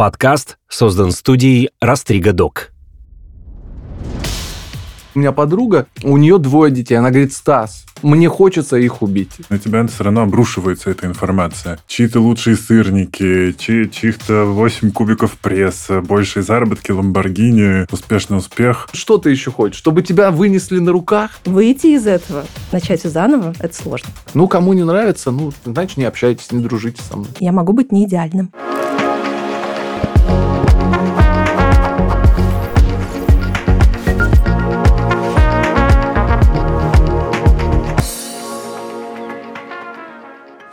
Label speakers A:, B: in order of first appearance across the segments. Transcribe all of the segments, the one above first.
A: Подкаст создан студией Растрига Док.
B: У меня подруга, у нее двое детей. Она говорит, Стас, мне хочется их убить.
C: На тебя все равно обрушивается эта информация. Чьи-то лучшие сырники, чьи- чьих-то 8 кубиков пресса, большие заработки, ламборгини, успешный успех.
B: Что ты еще хочешь? Чтобы тебя вынесли на руках?
D: Выйти из этого, начать все заново, это сложно.
B: Ну, кому не нравится, ну, значит, не общайтесь, не дружите со мной.
D: Я могу быть не идеальным.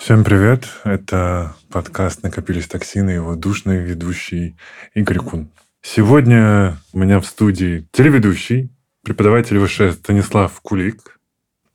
C: Всем привет. Это подкаст «Накопились токсины», его душный ведущий Игорь Кун. Сегодня у меня в студии телеведущий, преподаватель ВШ Станислав Кулик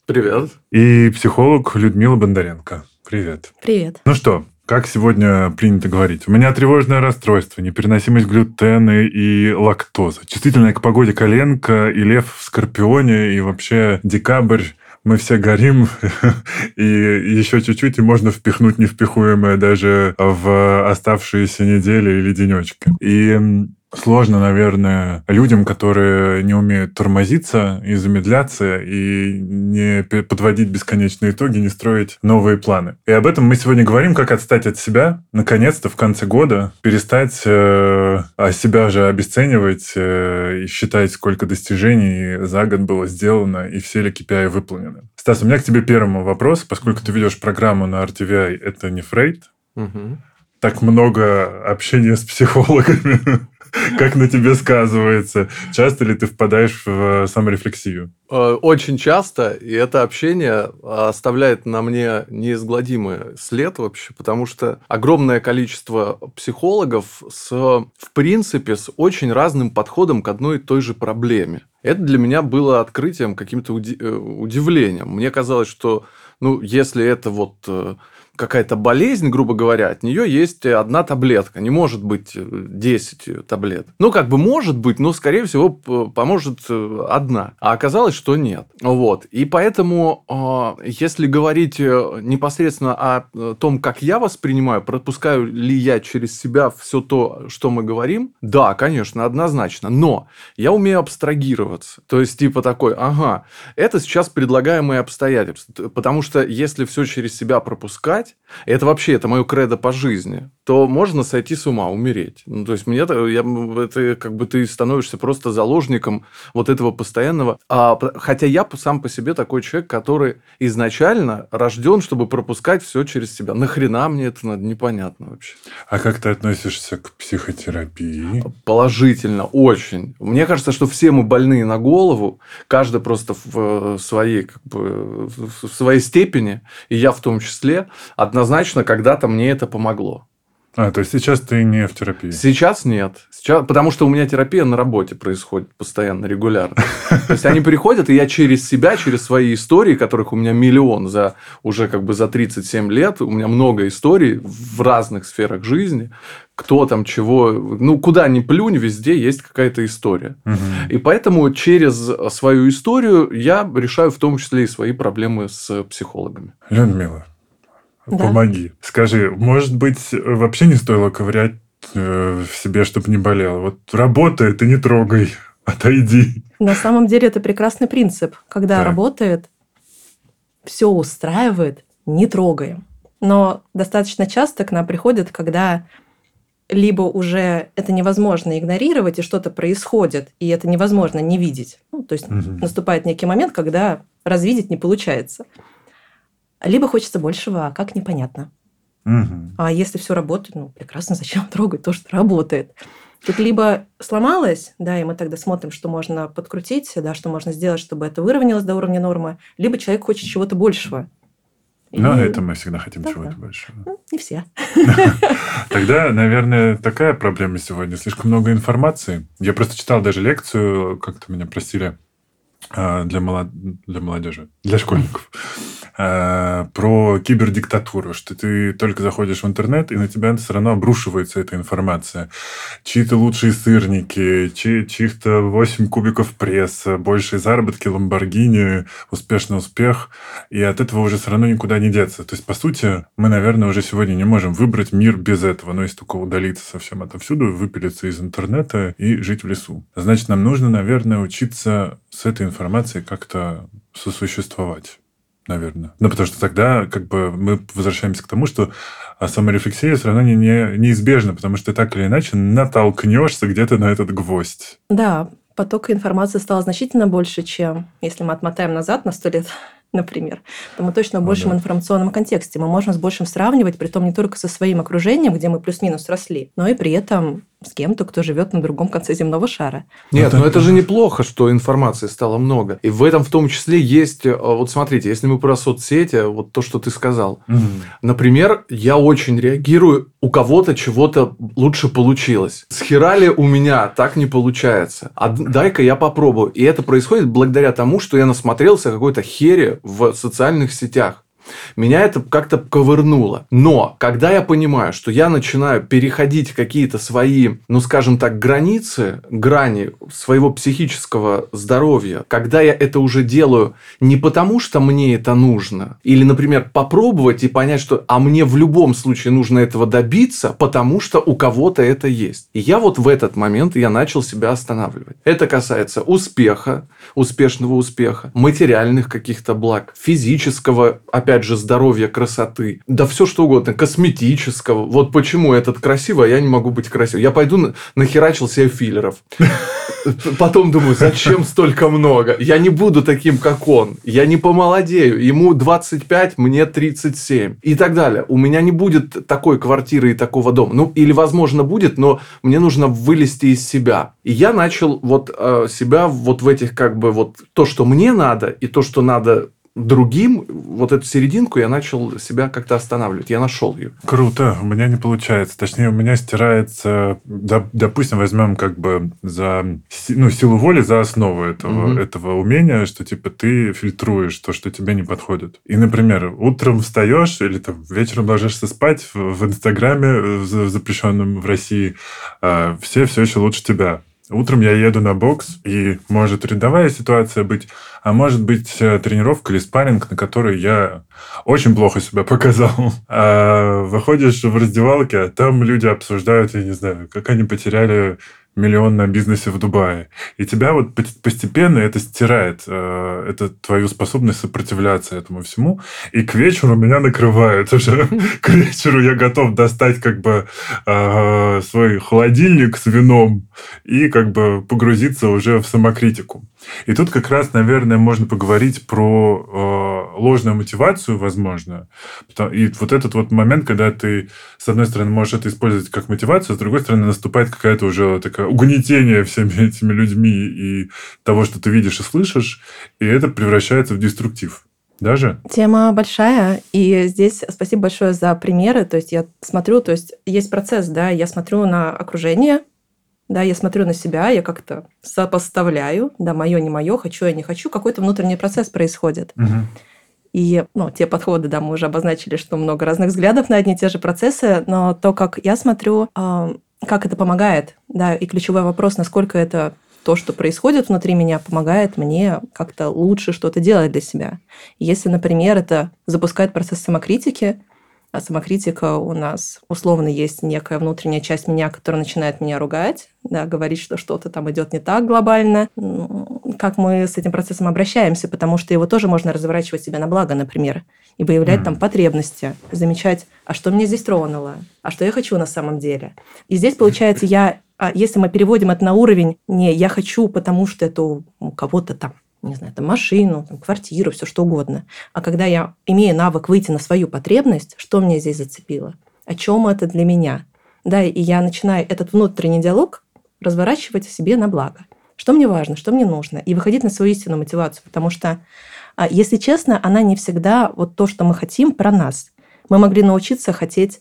B: Привет.
C: и психолог Людмила Бондаренко. Привет.
D: Привет.
C: Ну что, как сегодня принято говорить? У меня тревожное расстройство, непереносимость глютена и лактоза. Чувствительная к погоде коленка и лев в скорпионе, и вообще декабрь мы все горим, и еще чуть-чуть, и можно впихнуть невпихуемое даже в оставшиеся недели или денечки. И сложно, наверное, людям, которые не умеют тормозиться и замедляться, и не подводить бесконечные итоги, не строить новые планы. И об этом мы сегодня говорим, как отстать от себя, наконец-то в конце года, перестать э, себя же обесценивать э, и считать, сколько достижений за год было сделано, и все ли KPI выполнены. Стас, у меня к тебе первому вопрос, поскольку ты ведешь программу на RTVI, это не Фрейд,
B: Мгм.
C: Так много общения с психологами, как на тебе сказывается? Часто ли ты впадаешь в э, саморефлексию?
B: Э, Очень часто, и это общение оставляет на мне неизгладимый след вообще, потому что огромное количество психологов с, в принципе, с очень разным подходом к одной и той же проблеме. Это для меня было открытием, каким-то э, удивлением. Мне казалось, что, ну, если это вот какая-то болезнь, грубо говоря, от нее есть одна таблетка. Не может быть э, 10 таблеток. Ну, как бы может быть, но, скорее всего, поможет э, одна. А оказалось, что нет. Вот. И поэтому, э, если говорить э, непосредственно о э, том, как я воспринимаю, пропускаю ли я через себя все то, что мы говорим, да, конечно, однозначно. Но я умею абстрагироваться. То есть, типа такой, ага, это сейчас предлагаемые обстоятельства. Потому что если все через себя пропускать, это вообще, это мое кредо по жизни, то можно сойти с ума, умереть. Ну, то есть, мне это, я, это как бы ты становишься просто заложником вот этого постоянного. А, хотя я сам по себе такой человек, который изначально рожден, чтобы пропускать все через себя. Нахрена мне это надо, непонятно вообще.
C: А как ты относишься к психотерапии?
B: Положительно, очень. Мне кажется, что все мы больные на голову, каждый просто в э, своей, как бы, в своей степени, и я в том числе, однозначно когда-то мне это помогло.
C: А, то есть сейчас ты не в терапии?
B: Сейчас нет. Сейчас, потому что у меня терапия на работе происходит постоянно, регулярно. То есть они приходят, и я через себя, через свои истории, которых у меня миллион за уже как бы за 37 лет, у меня много историй в разных сферах жизни, кто там чего, ну куда ни плюнь, везде есть какая-то история. И поэтому через свою историю я решаю в том числе и свои проблемы с психологами.
C: Людмила,
D: Да.
C: помоги. Скажи, может быть, вообще не стоило ковырять э, в себе, чтобы не болело? Вот работает, и не трогай, отойди.
D: На самом деле это прекрасный принцип. Когда
C: Так.
D: работает, все устраивает, не трогаем. Но достаточно часто к нам приходят, когда либо уже это невозможно игнорировать, и что-то происходит, и это невозможно не видеть. Ну, то есть
C: Мгм.
D: наступает некий момент, когда развидеть не получается. Либо хочется большего, а как непонятно.
C: Мгм.
D: А если все работает, ну, прекрасно, зачем трогать то, что работает? Тут либо сломалось, да, и мы тогда смотрим, что можно подкрутить, да, что можно сделать, чтобы это выровнялось до уровня нормы, либо человек хочет чего-то большего.
C: Но
D: И-
C: это мы всегда хотим
D: Да,
C: чего-то
D: да.
C: большего.
D: ну, не все.
C: Тогда, наверное, такая проблема сегодня. Слишком много информации. Я просто читал даже лекцию, как-то меня просили а, для, молод... для молодежи, для школьников. Э, про кибердиктатуру, что ты только заходишь в интернет, и на тебя все равно обрушивается эта информация. Чьи-то лучшие сырники, чьи, чьих-то 8 кубиков пресса, большие заработки, Ламборгини, успешный успех, и от этого уже все равно никуда не деться. То есть, по сути, мы, наверное, уже сегодня не можем выбрать мир без этого, но если только удалиться совсем отовсюду, выпилиться из интернета и жить в лесу. Значит, нам нужно, наверное, учиться с этой информацией как-то сосуществовать наверное. Ну, потому что тогда как бы мы возвращаемся к тому, что а саморефлексия все равно не, не, неизбежна, потому что ты так или иначе натолкнешься где-то на этот гвоздь.
D: Да, потока информации стало значительно больше, чем если мы отмотаем назад на сто лет например, то мы точно в большем ну, да. информационном контексте. Мы можем с большим сравнивать, при том не только со своим окружением, где мы плюс-минус росли, но и при этом с кем-то, кто живет на другом конце земного шара.
B: Нет, но это же неплохо, что информации стало много. И в этом в том числе есть... Э, вот смотрите, если мы про соцсети, вот то, что ты сказал. Угу. Например, я очень реагирую, у кого-то чего-то лучше получилось. С херали у меня так не получается. А дай-ка я попробую. И это происходит благодаря тому, что я насмотрелся какой-то хере в социальных сетях. Меня это как-то ковырнуло. Но когда я понимаю, что я начинаю переходить какие-то свои, ну скажем так, границы, грани своего психического здоровья, когда я это уже делаю не потому, что мне это нужно, или, например, попробовать и понять, что а мне в любом случае нужно этого добиться, потому что у кого-то это есть. И я вот в этот момент я начал себя останавливать. Это касается успеха, успешного успеха, материальных каких-то благ, физического, опять опять же, здоровья, красоты, да все что угодно, косметического. Вот почему этот красивый, а я не могу быть красивым. Я пойду нахерачил себе филлеров. Потом думаю, зачем столько много? Я не буду таким, как он. Я не помолодею. Ему 25, мне 37. И так далее. У меня не будет такой квартиры и такого дома. Ну, или, возможно, будет, но мне нужно вылезти из себя. И я начал вот э, себя вот в этих как бы вот то, что мне надо, и то, что надо другим, вот эту серединку я начал себя как-то останавливать. Я нашел ее.
C: Круто. У меня не получается. Точнее, у меня стирается, допустим, возьмем как бы за ну, силу воли за основу этого, угу. этого умения, что типа ты фильтруешь то, что тебе не подходит. И, например, утром встаешь или там вечером ложишься спать в, в Инстаграме, в запрещенном в России, э, все все еще лучше тебя. Утром я еду на бокс, и может рядовая ситуация быть, а может быть э, тренировка или спарринг, на которой я очень плохо себя показал. А выходишь в раздевалке, а там люди обсуждают, я не знаю, как они потеряли миллион бизнесе в Дубае. И тебя вот постепенно это стирает, э, это твою способность сопротивляться этому всему. И к вечеру меня накрывает уже. К вечеру я готов достать как бы э, свой холодильник с вином и как бы погрузиться уже в самокритику. И тут как раз, наверное, можно поговорить про э, ложную мотивацию, возможно. И вот этот вот момент, когда ты, с одной стороны, можешь это использовать как мотивацию, с другой стороны, наступает какая-то уже такая угнетение всеми этими людьми и того, что ты видишь и слышишь, и это превращается в деструктив. Даже?
D: Тема большая, и здесь спасибо большое за примеры. То есть я смотрю, то есть есть процесс, да, я смотрю на окружение, да, я смотрю на себя, я как-то сопоставляю, да, мое, не мое, хочу, я не хочу, какой-то внутренний процесс происходит. Угу. И ну, те подходы, да, мы уже обозначили, что много разных взглядов на одни и те же процессы, но то, как я смотрю, как это помогает, да, и ключевой вопрос, насколько это то, что происходит внутри меня, помогает мне как-то лучше что-то делать для себя. Если, например, это запускает процесс самокритики, а самокритика у нас условно есть некая внутренняя часть меня, которая начинает меня ругать, да, говорить, что что-то там идет не так глобально. Как мы с этим процессом обращаемся, потому что его тоже можно разворачивать себе на благо, например, и выявлять mm. там потребности, замечать, а что меня здесь тронуло, а что я хочу на самом деле. И здесь, получается, я, а если мы переводим это на уровень не «я хочу, потому что это у кого-то там не знаю, там, машину, там, квартиру, все что угодно. А когда я имею навык выйти на свою потребность, что мне здесь зацепило? О чем это для меня? Да, и я начинаю этот внутренний диалог разворачивать себе на благо. Что мне важно, что мне нужно, и выходить на свою истинную мотивацию, потому что, а, если честно, она не всегда вот то, что мы хотим, про нас. Мы могли научиться хотеть,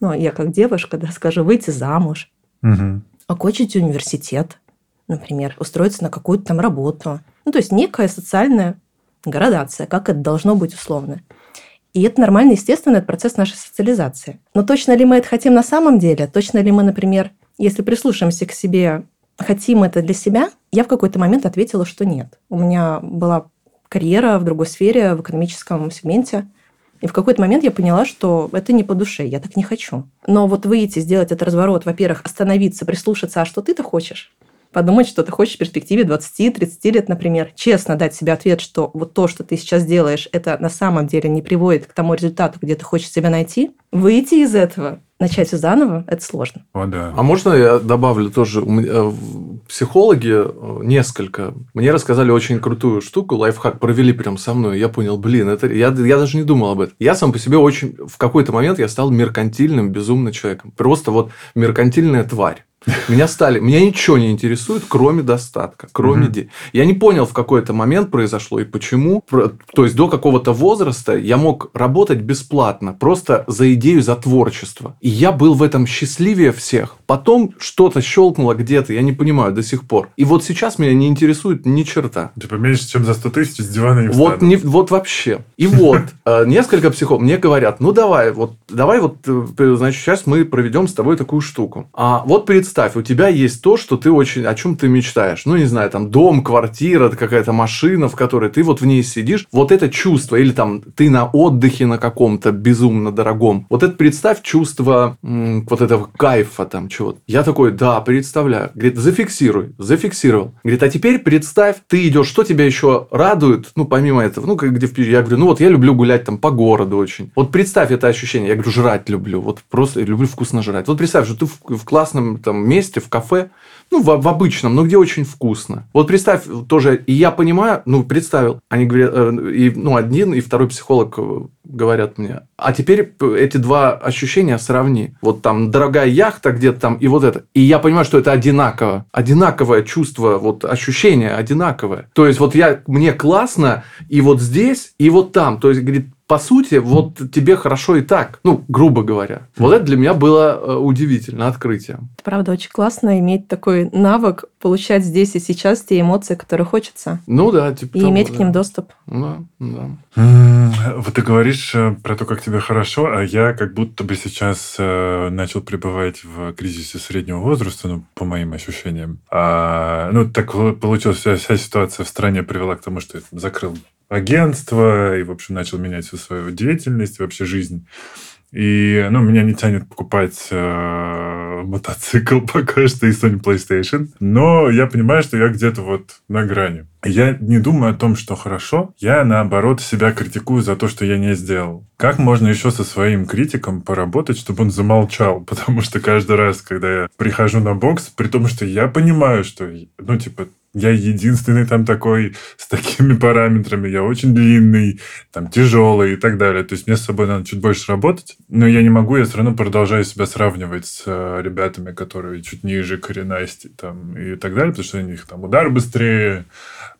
D: ну, я как девушка, да, скажу, выйти замуж, угу. окончить университет, например, устроиться на какую-то там работу – ну, то есть некая социальная градация, как это должно быть условно. И это нормально, естественно, это процесс нашей социализации. Но точно ли мы это хотим на самом деле? Точно ли мы, например, если прислушаемся к себе, хотим это для себя? Я в какой-то момент ответила, что нет. У меня была карьера в другой сфере, в экономическом сегменте. И в какой-то момент я поняла, что это не по душе, я так не хочу. Но вот выйти, сделать этот разворот, во-первых, остановиться, прислушаться, а что ты-то хочешь? Подумать, что ты хочешь в перспективе 20-30 лет, например, честно дать себе ответ, что вот то, что ты сейчас делаешь, это на самом деле не приводит к тому результату, где ты хочешь себя найти, выйти из этого, начать все заново, это сложно.
C: О, да.
B: А можно я добавлю тоже? Э, психологи э, несколько мне рассказали очень крутую штуку, лайфхак провели прям со мной. Я понял, блин, это я, я даже не думал об этом. Я сам по себе очень в какой-то момент я стал меркантильным, безумным человеком. Просто вот меркантильная тварь. Меня стали, меня ничего не интересует, кроме достатка, кроме денег. Я не понял, в какой-то момент произошло и почему. То есть до какого-то возраста я мог работать бесплатно, просто за идею, за творчество. И я был в этом счастливее всех. Потом что-то щелкнуло где-то, я не понимаю до сих пор. И вот сейчас меня не интересует ни черта.
C: Типа меньше, чем за 100 тысяч с дивана не
B: вот, не, вот вообще. И вот э, несколько психологов мне говорят, ну давай, вот давай вот, э, значит, сейчас мы проведем с тобой такую штуку. А вот представь, у тебя есть то, что ты очень, о чем ты мечтаешь. Ну, не знаю, там дом, квартира, какая-то машина, в которой ты вот в ней сидишь. Вот это чувство, или там ты на отдыхе на каком-то безумно дорогом. Вот это представь чувство вот этого кайфа там чего-то. Я такой, да, представляю. Говорит, зафиксируй. Зафиксировал. Говорит, а теперь представь, ты идешь, что тебя еще радует, ну, помимо этого, ну, где в Я говорю, ну, вот я люблю гулять там по городу очень. Вот представь это ощущение. Я говорю, жрать люблю. Вот просто люблю вкусно жрать. Вот представь, что ты в, в классном там месте, в кафе, ну, в, в обычном, но где очень вкусно. Вот представь тоже, и я понимаю, ну, представил, они говорят, э, и, ну, один и второй психолог э, говорят мне, а теперь эти два ощущения сравни. Вот там дорогая яхта где-то там, и вот это. И я понимаю, что это одинаково. Одинаковое чувство, вот ощущение одинаковое. То есть, вот я, мне классно и вот здесь, и вот там. То есть, говорит, по сути, вот тебе хорошо и так, ну, грубо говоря. Вот это для меня было э, удивительно, открытие.
D: Правда, очень классно иметь такой навык, получать здесь и сейчас те эмоции, которые хочется.
B: Ну да, типа
D: И того, иметь да. к ним доступ.
B: Да, да.
C: Вот ты говоришь э, про то, как тебе хорошо, а я как будто бы сейчас э, начал пребывать в кризисе среднего возраста, ну, по моим ощущениям. А, ну, так получилось, вся, вся ситуация в стране привела к тому, что я закрыл агентство и, в общем, начал менять всю свою деятельность, вообще жизнь. И, ну, меня не тянет покупать э, мотоцикл пока что и Sony PlayStation. Но я понимаю, что я где-то вот на грани. Я не думаю о том, что хорошо. Я, наоборот, себя критикую за то, что я не сделал. Как можно еще со своим критиком поработать, чтобы он замолчал? Потому что каждый раз, когда я прихожу на бокс, при том, что я понимаю, что, ну, типа, я единственный там такой с такими параметрами, я очень длинный, там тяжелый и так далее. То есть мне с собой надо чуть больше работать, но я не могу, я все равно продолжаю себя сравнивать с э, ребятами, которые чуть ниже коренасти там, и так далее, потому что у них там удар быстрее,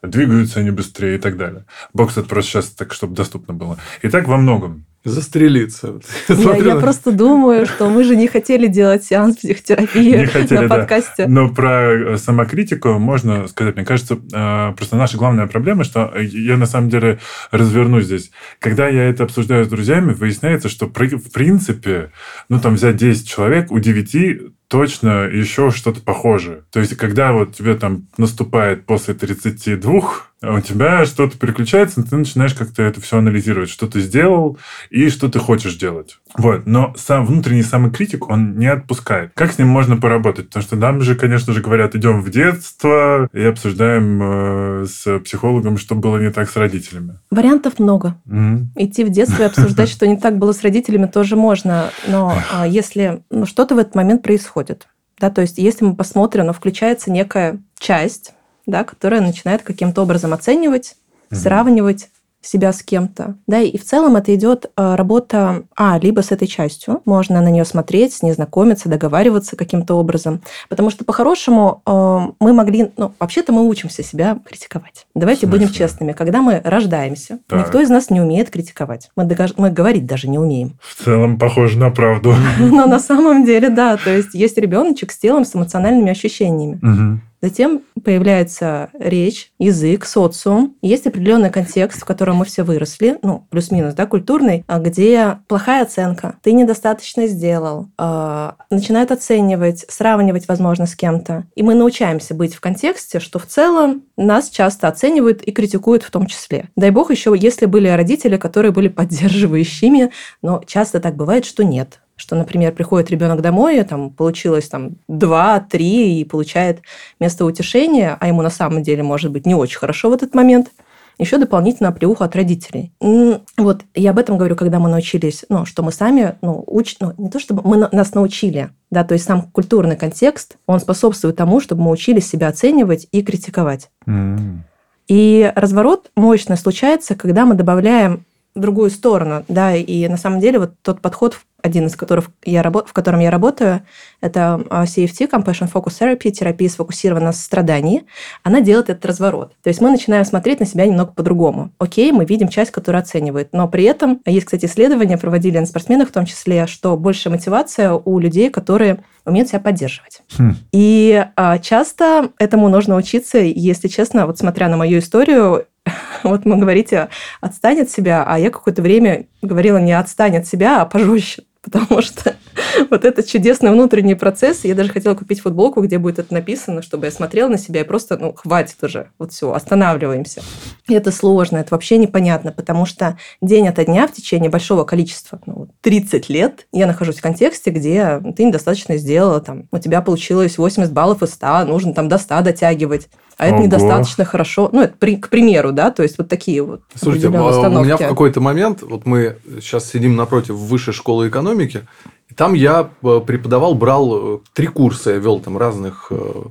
C: двигаются они быстрее и так далее. Бокс это просто сейчас так, чтобы доступно было. И так во многом.
B: Застрелиться.
D: Я, я просто думаю, что мы же не хотели делать сеанс психотерапии не хотели, на подкасте.
C: Да. Но про э, самокритику можно сказать. Мне кажется, э, просто наша главная проблема, что я на самом деле разверну здесь. Когда я это обсуждаю с друзьями, выясняется, что в принципе, ну там взять 10 человек, у 9 точно еще что-то похожее. То есть, когда вот тебе там наступает после 32, у тебя что-то переключается, ты начинаешь как-то это все анализировать, что ты сделал и что ты хочешь делать. Вот. Но сам внутренний самокритик, он не отпускает. Как с ним можно поработать? Потому что нам же, конечно же, говорят, идем в детство и обсуждаем э, с психологом, что было не так с родителями.
D: Вариантов много. Mm-hmm. Идти в детство и обсуждать, что не так было с родителями, тоже можно. Но а, если ну, что-то в этот момент происходит, да, то есть если мы посмотрим, но включается некая часть, да, которая начинает каким-то образом оценивать, mm-hmm. сравнивать, себя с кем-то. Да, и в целом это идет э, работа, а, либо с этой частью, можно на нее смотреть, с ней знакомиться, договариваться каким-то образом. Потому что по-хорошему э, мы могли, ну, вообще-то мы учимся себя критиковать. Давайте будем честными. Когда мы рождаемся, так. никто из нас не умеет критиковать. Мы, мы говорить даже не умеем.
C: В целом похоже на правду.
D: Но на самом деле, да. То есть есть ребеночек с телом, с эмоциональными ощущениями. Затем появляется речь, язык, социум. Есть определенный контекст, в котором мы все выросли, ну, плюс-минус, да, культурный, а где плохая оценка, ты недостаточно сделал, э, начинают оценивать, сравнивать, возможно, с кем-то. И мы научаемся быть в контексте, что в целом нас часто оценивают и критикуют в том числе. Дай бог еще, если были родители, которые были поддерживающими, но часто так бывает, что нет что, например, приходит ребенок домой, там получилось там два, три и получает место утешения, а ему на самом деле может быть не очень хорошо в этот момент, еще дополнительно оплеуха от родителей. Вот я об этом говорю, когда мы научились, ну, что мы сами, ну, уч... ну, не то чтобы мы нас научили, да, то есть сам культурный контекст, он способствует тому, чтобы мы учились себя оценивать и критиковать. Mm. И разворот мощно случается, когда мы добавляем другую сторону, да, и на самом деле вот тот подход, один из которых я в котором я работаю, это а, CFT, Compassion Focus Therapy, терапия сфокусирована на страдании, она делает этот разворот. То есть мы начинаем смотреть на себя немного по-другому. Окей, мы видим часть, которая оценивает, но при этом есть, кстати, исследования, проводили на спортсменах в том числе, что большая мотивация у людей, которые умеют себя поддерживать. Хм. И а, часто этому нужно учиться, если честно, вот смотря на мою историю, вот мы говорите, отстань от себя, а я какое-то время говорила не отстань от себя, а пожестче потому что вот этот чудесный внутренний процесс, я даже хотела купить футболку, где будет это написано, чтобы я смотрела на себя и просто, ну, хватит уже, вот все, останавливаемся. И это сложно, это вообще непонятно, потому что день ото дня в течение большого количества, ну, 30 лет, я нахожусь в контексте, где ты недостаточно сделала, там, у тебя получилось 80 баллов из 100, нужно там до 100 дотягивать а это Ого. недостаточно хорошо. Ну, это при, к примеру, да, то есть вот такие вот
B: Слушайте, а у меня в какой-то момент, вот мы сейчас сидим напротив высшей школы экономики, и там я э, преподавал, брал э, три курса, я вел там разных э,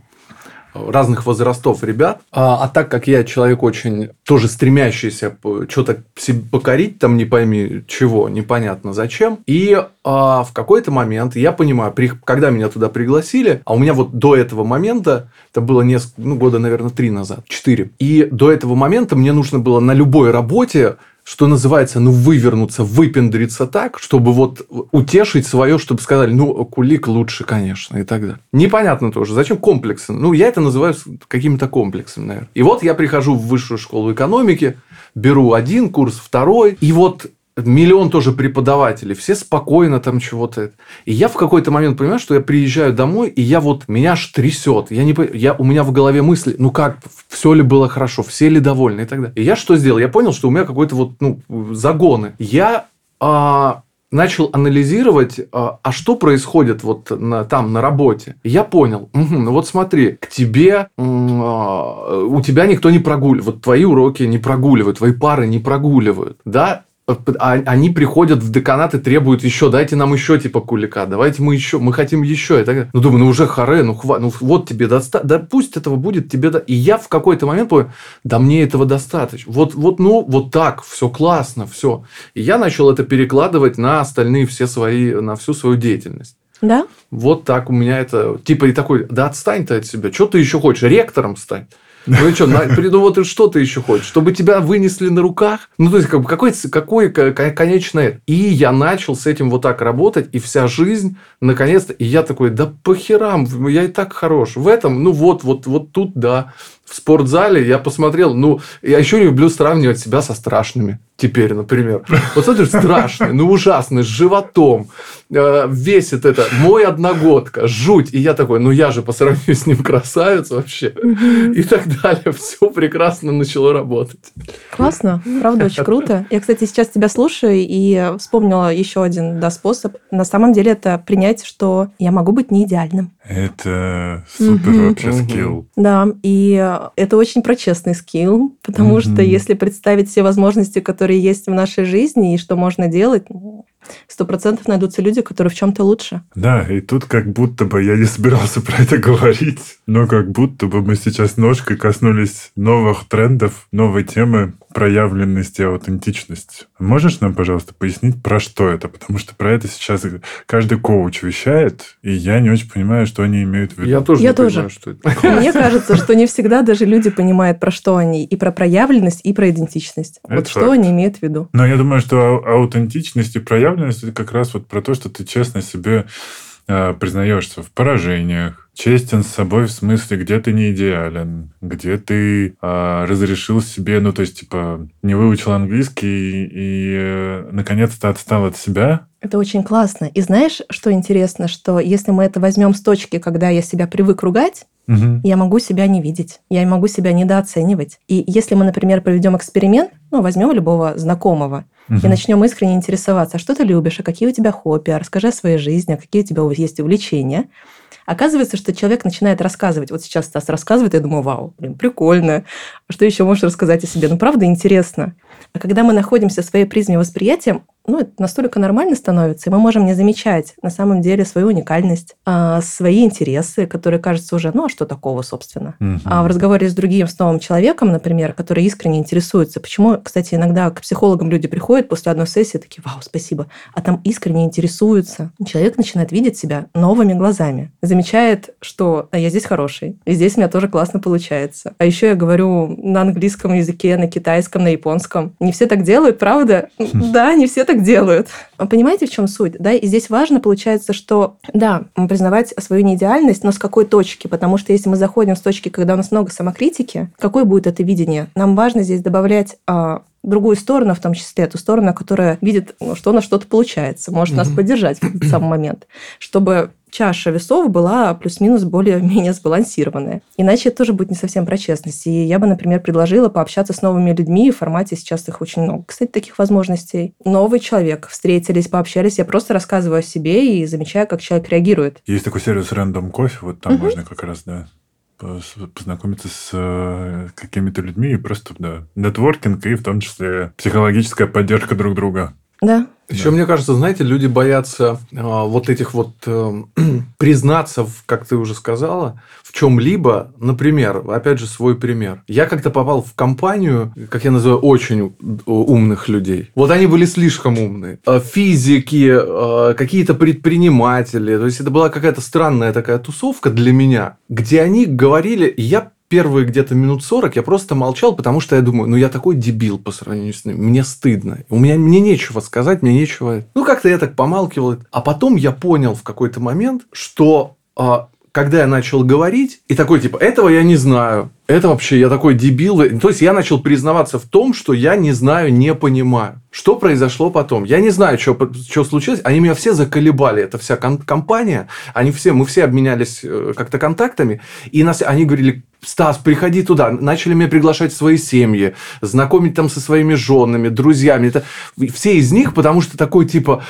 B: разных возрастов ребят. А, а так как я человек очень тоже стремящийся что-то себе покорить, там не пойми чего, непонятно зачем. И а, в какой-то момент я понимаю, при, когда меня туда пригласили, а у меня вот до этого момента, это было несколько, ну, года, наверное, три назад, четыре. И до этого момента мне нужно было на любой работе что называется, ну, вывернуться, выпендриться так, чтобы вот утешить свое, чтобы сказали, ну, кулик лучше, конечно, и так далее. Непонятно тоже, зачем комплексы? Ну, я это называю какими-то комплексами, наверное. И вот я прихожу в высшую школу экономики, беру один курс, второй, и вот миллион тоже преподавателей, все спокойно там чего-то. И я в какой-то момент понимаю, что я приезжаю домой, и я вот, меня аж трясет. Я не, я, у меня в голове мысли, ну как, все ли было хорошо, все ли довольны и так далее. И я что сделал? Я понял, что у меня какой-то вот, ну, загоны. Я а, начал анализировать, а, а что происходит вот на, там на работе. я понял, угу, ну вот смотри, к тебе, а, у тебя никто не прогуливает, вот твои уроки не прогуливают, твои пары не прогуливают, да, они приходят в деканат и требуют еще, дайте нам еще типа кулика, давайте мы еще, мы хотим еще. И так, ну, думаю, ну уже харе, ну, хва, ну вот тебе достаточно, да пусть этого будет тебе. Да... И я в какой-то момент понял, да мне этого достаточно. Вот, вот, ну, вот так, все классно, все. И я начал это перекладывать на остальные все свои, на всю свою деятельность.
D: Да?
B: Вот так у меня это, типа, и такой, да отстань ты от себя, что ты еще хочешь, ректором стать? Ну и что, ну вот что ты еще хочешь? Чтобы тебя вынесли на руках? Ну, то есть, как, какой, какой конечное? И я начал с этим вот так работать, и вся жизнь, наконец-то, и я такой, да похерам, я и так хорош. В этом, ну вот, вот, вот тут, да. В спортзале я посмотрел, ну, я еще не люблю сравнивать себя со страшными теперь, например. Вот смотришь, страшный, ну ужасный, с животом, э, весит это, мой одногодка, жуть. И я такой, ну я же по сравнению с ним красавец вообще. И так далее. Все прекрасно начало работать.
D: Классно, правда, очень круто. Я, кстати, сейчас тебя слушаю и вспомнила еще один да, способ. На самом деле это принять, что я могу быть не идеальным.
C: Это супер вообще скилл.
D: Да, и это очень про честный скилл, потому что если представить все возможности, которые которые есть в нашей жизни и что можно делать, ну, сто процентов найдутся люди, которые в чем-то лучше.
C: Да, и тут как будто бы я не собирался про это говорить, но как будто бы мы сейчас ножкой коснулись новых трендов, новой темы проявленность и аутентичность. Можешь нам, пожалуйста, пояснить, про что это? Потому что про это сейчас каждый коуч вещает, и я не очень понимаю, что они имеют в виду.
B: Я тоже
D: я
B: не
D: тоже.
B: понимаю, что это.
D: Мне кажется, что не всегда даже люди понимают, про что они, и про проявленность, и про идентичность. Вот что они имеют в виду.
C: Но я думаю, что аутентичность и проявленность это как раз вот про то, что ты честно себе э, признаешься в поражениях, честен с собой в смысле, где ты не идеален, где ты э, разрешил себе, ну, то есть, типа, не выучил английский и, и э, наконец-то отстал от себя.
D: Это очень классно. И знаешь, что интересно, что если мы это возьмем с точки, когда я себя привык ругать,
C: Угу.
D: я могу себя не видеть, я могу себя недооценивать. И если мы, например, проведем эксперимент, ну, возьмем любого знакомого и начнем искренне интересоваться, а что ты любишь, а какие у тебя хобби, а расскажи о своей жизни, а какие у тебя есть увлечения. Оказывается, что человек начинает рассказывать. Вот сейчас Стас рассказывает, я думаю, вау, блин, прикольно. Что еще можешь рассказать о себе? Ну, правда, интересно. А когда мы находимся в своей призме восприятия, ну, это настолько нормально становится, и мы можем не замечать на самом деле свою уникальность, а, свои интересы, которые кажутся уже, ну, а что такого, собственно.
C: Мгм.
D: А в разговоре с другим, с новым человеком, например, который искренне интересуется, почему, кстати, иногда к психологам люди приходят после одной сессии, такие, вау, спасибо, а там искренне интересуются. Человек начинает видеть себя новыми глазами, замечает, что а я здесь хороший, и здесь у меня тоже классно получается. А еще я говорю на английском языке, на китайском, на японском. Не все так делают, правда? Да, не все так делают. А Понимаете, в чем суть? Да, и здесь важно, получается, что, да, признавать свою неидеальность, но с какой точки? Потому что если мы заходим с точки, когда у нас много самокритики, какое будет это видение? Нам важно здесь добавлять а, другую сторону, в том числе ту сторону, которая видит, ну, что у нас что-то получается, может нас
B: Мгм.
D: поддержать в этот самый момент, чтобы чаша весов была плюс-минус более-менее сбалансированная. Иначе это тоже будет не совсем про честность. И я бы, например, предложила пообщаться с новыми людьми в формате, сейчас их очень много, кстати, таких возможностей. Новый человек, встретились, пообщались, я просто рассказываю о себе и замечаю, как человек реагирует.
C: Есть такой сервис Random Coffee, вот там
D: Мгм.
C: можно как раз, да, познакомиться с э, какими-то людьми и просто, да, нетворкинг и в том числе психологическая поддержка друг друга.
D: Да,
B: Еще,
C: Да.
B: мне кажется, знаете, люди боятся а, вот этих вот э, признаться, в, как ты уже сказала, в чем-либо. Например, опять же, свой пример. Я как-то попал в компанию, как я называю, очень умных людей. Вот они были слишком умные. А, Физики, а, какие-то предприниматели. То есть, это была какая-то странная такая тусовка для меня, где они говорили, я первые где-то минут 40 я просто молчал, потому что я думаю, ну я такой дебил по сравнению с ним, мне стыдно. У меня мне нечего сказать, мне нечего. Ну как-то я так помалкивал. А потом я понял в какой-то момент, что а, когда я начал говорить, и такой типа, этого я не знаю, это вообще я такой дебил. То есть я начал признаваться в том, что я не знаю, не понимаю. Что произошло потом? Я не знаю, что, что случилось. Они меня все заколебали. Это вся ком- компания. Они все, мы все обменялись э, как-то контактами. И нас, они говорили, Стас, приходи туда. Начали меня приглашать в свои семьи, знакомить там со своими женами, друзьями. Это все из них, потому что такой типа,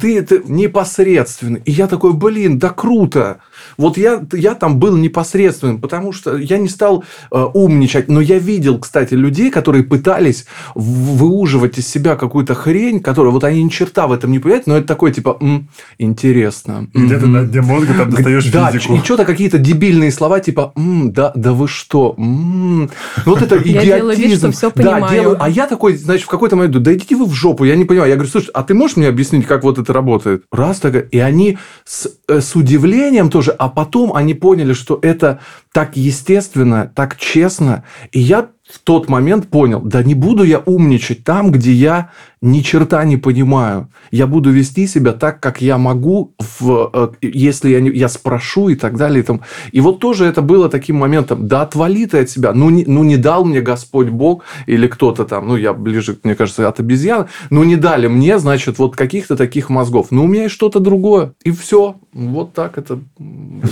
B: ты это непосредственный. И я такой, блин, да круто. Вот я, я там был непосредственным, потому что я не стал умничать. Но я видел, кстати, людей, которые пытались выуживать из себя какую-то хрень, которая вот они ни черта в этом не понимают, но это такое типа, «М, интересно.
C: Где-то на дне мозга там достаешь
B: да,
C: физику.
B: и что-то какие-то дебильные слова, типа, «М, да, да вы что? М». Вот это
D: Я делаю вид,
B: идиотизм. Да, делаю. А я такой, значит, в какой-то момент, да идите вы в жопу, я не понимаю. Я говорю, слушай, а ты можешь мне объяснить, как вот это работает? Раз так, и они с, э, с удивлением тоже, а потом они поняли, что это так естественно, так честно. И я в тот момент понял, да не буду я умничать там, где я ни черта не понимаю. Я буду вести себя так, как я могу, в, э, если я, не, я спрошу и так далее. И, там. и вот тоже это было таким моментом, да отвали ты от себя. Ну не, ну не дал мне Господь Бог или кто-то там, ну я ближе, мне кажется, от обезьян, ну не дали мне, значит, вот каких-то таких мозгов. Ну у меня есть что-то другое. И все. Вот так это было.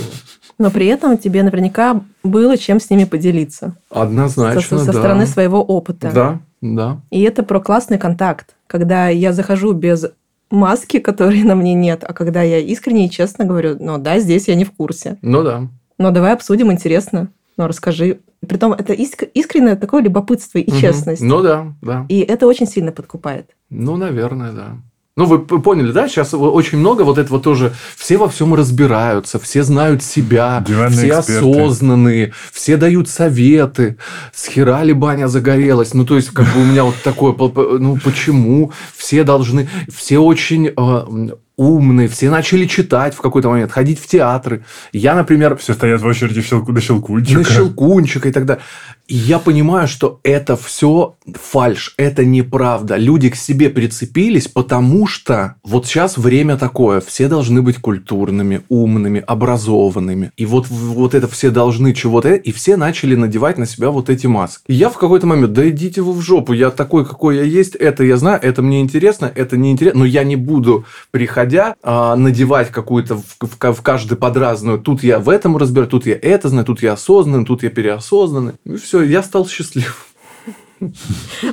D: Но при этом тебе наверняка было чем с ними поделиться.
B: Однозначно,
D: со, со
B: да.
D: стороны своего опыта.
B: Да, да.
D: И это про классный контакт, когда я захожу без маски, которой на мне нет, а когда я искренне и честно говорю, ну да, здесь я не в курсе,
B: Ну да.
D: но давай обсудим, интересно, ну расскажи. Притом это иск- искреннее такое любопытство и
B: Мгм.
D: честность.
B: Ну да, да.
D: И это очень сильно подкупает.
B: Ну, наверное, да. Ну, вы поняли, да? Сейчас очень много вот этого тоже. Все во всем разбираются, все знают себя,
C: Диванные
B: все
C: эксперты.
B: осознанные, все дают советы. С хера ли баня загорелась? Ну, то есть, как бы у меня вот такое, ну, почему? Все должны, все очень э, умные, все начали читать в какой-то момент, ходить в театры. Я, например,
C: Все стоят в очереди в щелку, до щелкунчика.
B: на щелкунчика и так далее. Я понимаю, что это все фальш, это неправда. Люди к себе прицепились, потому что вот сейчас время такое, все должны быть культурными, умными, образованными. И вот, вот это все должны чего-то, и все начали надевать на себя вот эти маски. И я в какой-то момент, да идите вы в жопу, я такой, какой я есть, это я знаю, это мне интересно, это не интересно, но я не буду, приходя, а, надевать какую-то в, в, каждый подразную, тут я в этом разбираюсь, тут я это знаю, тут я осознанный, тут я переосознанный. И все, я стал счастлив.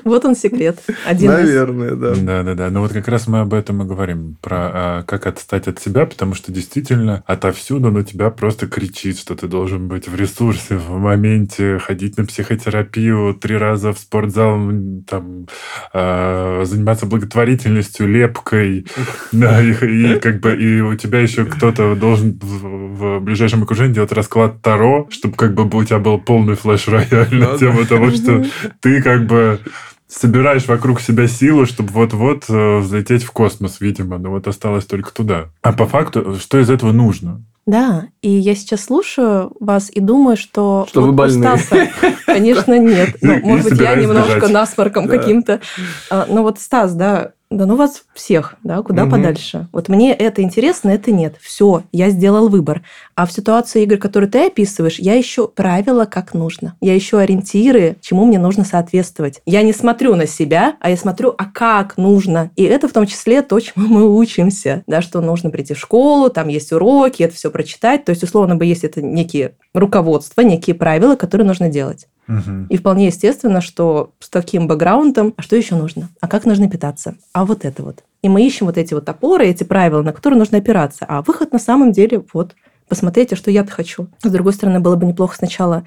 D: Вот он секрет. Один
B: Наверное,
C: да. Да, да, да. Ну вот как раз мы об этом и говорим, про а, как отстать от себя, потому что действительно отовсюду на тебя просто кричит, что ты должен быть в ресурсе, в моменте, ходить на психотерапию три раза в спортзал, там, а, заниматься благотворительностью, лепкой, да, и, и как бы и у тебя еще кто-то должен в, в ближайшем окружении делать расклад Таро, чтобы как бы у тебя был полный флеш-рояль на тему того, что ты как как бы собираешь вокруг себя силу, чтобы вот-вот э, взлететь в космос, видимо. Но вот осталось только туда. А по факту, что из этого нужно?
D: Да, и я сейчас слушаю вас и думаю, что...
B: Что вот вы больны.
D: Стаса, конечно, нет. Ну, может быть, я немножко насморком каким-то. А, но вот Стас, да, да ну вас всех, да, куда угу. подальше. Вот мне это интересно, это нет. Все, я сделал выбор. А в ситуации игр, которые ты описываешь, я ищу правила, как нужно. Я ищу ориентиры, чему мне нужно соответствовать. Я не смотрю на себя, а я смотрю, а как нужно. И это в том числе то, чему мы учимся. Да, что нужно прийти в школу, там есть уроки, это все прочитать. То есть, условно бы, есть это некие руководства, некие правила, которые нужно делать. Угу. И вполне естественно, что с таким бэкграундом, а что еще нужно? А как нужно питаться? А вот это вот. И мы ищем вот эти вот опоры, эти правила, на которые нужно опираться. А выход на самом деле вот посмотреть, а что я-то хочу. С другой стороны, было бы неплохо сначала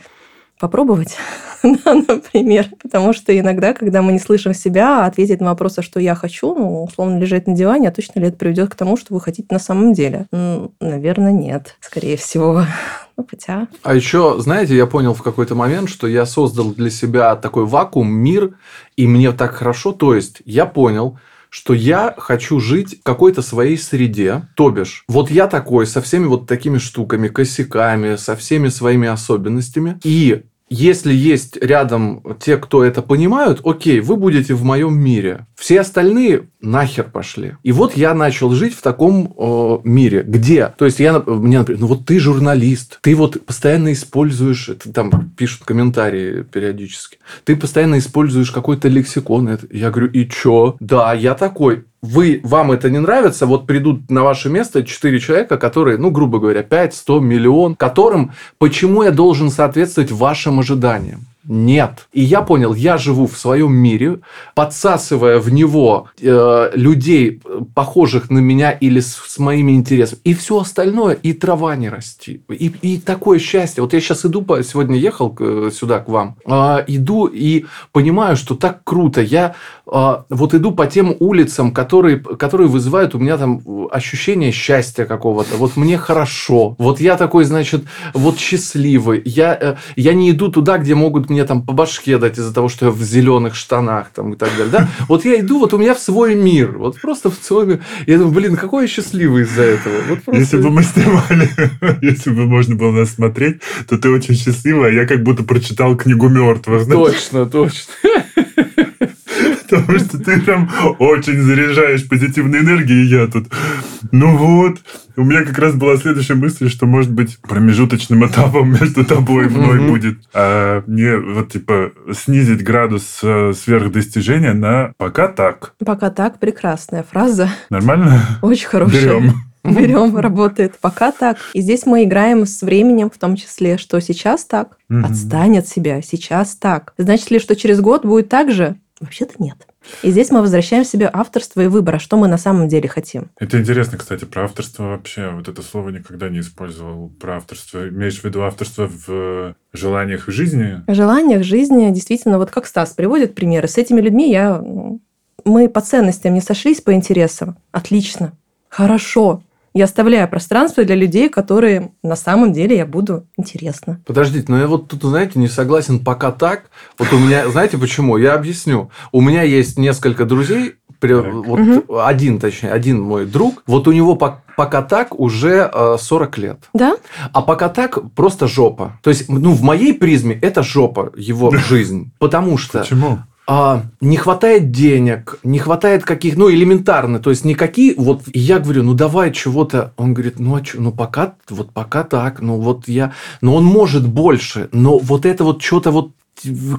D: попробовать, например. Потому что иногда, когда мы не слышим себя, ответить на вопрос, а что я хочу, ну, условно, лежать на диване, а точно ли это приведет к тому, что вы хотите на самом деле? наверное, нет, скорее всего. Ну, хотя...
B: А еще, знаете, я понял в какой-то момент, что я создал для себя такой вакуум, мир, и мне так хорошо. То есть, я понял, что я хочу жить в какой-то своей среде, то бишь, вот я такой, со всеми вот такими штуками, косяками, со всеми своими особенностями, и если есть рядом те, кто это понимают, окей, вы будете в моем мире. Все остальные нахер пошли. И вот я начал жить в таком э, мире, где, то есть я, мне, например, ну вот ты журналист, ты вот постоянно используешь, это, там пишут комментарии периодически, ты постоянно используешь какой-то лексикон. Это, я говорю, и чё? Да, я такой вы, вам это не нравится, вот придут на ваше место 4 человека, которые, ну, грубо говоря, 5, 100, миллион, которым, почему я должен соответствовать вашим ожиданиям? Нет. И я понял, я живу в своем мире, подсасывая в него э, людей, похожих на меня или с, с моими интересами. И все остальное, и трава не расти. И, и такое счастье. Вот я сейчас иду, сегодня ехал сюда к вам, э, иду и понимаю, что так круто. Я э, вот иду по тем улицам, которые, которые вызывают у меня там ощущение счастья какого-то. Вот мне хорошо. Вот я такой, значит, вот счастливый. Я, э, я не иду туда, где могут мне там по башке дать из-за того, что я в зеленых штанах там и так далее. Да? Вот я иду, вот у меня в свой мир. Вот просто в свой мир. Я думаю, блин, какой я счастливый из-за этого. Вот
C: просто... Если бы мы снимали, если бы можно было нас смотреть, то ты очень счастливый, а я как будто прочитал книгу мертвых.
B: Точно, точно.
C: Потому что ты там очень заряжаешь позитивной энергией, я тут. Ну вот. У меня как раз была следующая мысль, что, может быть, промежуточным этапом между тобой и мной будет а, мне вот, типа, снизить градус э, сверхдостижения на пока так.
D: Пока так, прекрасная фраза.
C: Нормально?
D: Очень хорошая.
C: Берем.
D: Берем, работает. Пока так. И здесь мы играем с временем, в том числе, что сейчас так, отстань от себя, сейчас так. Значит ли, что через год будет так же? Вообще-то нет. И здесь мы возвращаем себе авторство и выбор, а что мы на самом деле хотим.
C: Это интересно, кстати, про авторство вообще. Вот это слово никогда не использовал. Про авторство. Имеешь в виду авторство в желаниях жизни?
D: В желаниях жизни, действительно, вот как Стас приводит примеры. С этими людьми я... Мы по ценностям не сошлись, по интересам. Отлично. Хорошо. Я оставляю пространство для людей, которые на самом деле я буду интересно.
B: Подождите, но я вот тут, знаете, не согласен пока так. Вот у меня, знаете почему? Я объясню. У меня есть несколько друзей, при- вот
D: Мгм.
B: один, точнее, один мой друг, вот у него по- пока так уже э, 40 лет.
D: Да?
B: А пока так просто жопа. То есть, ну, в моей призме это жопа, его жизнь. Потому что
C: Почему?
B: А, не хватает денег, не хватает каких, ну, элементарно, то есть никакие, вот, и я говорю, ну, давай чего-то, он говорит, ну, а чё, ну, пока, вот пока так, ну, вот я, ну, он может больше, но вот это вот что-то вот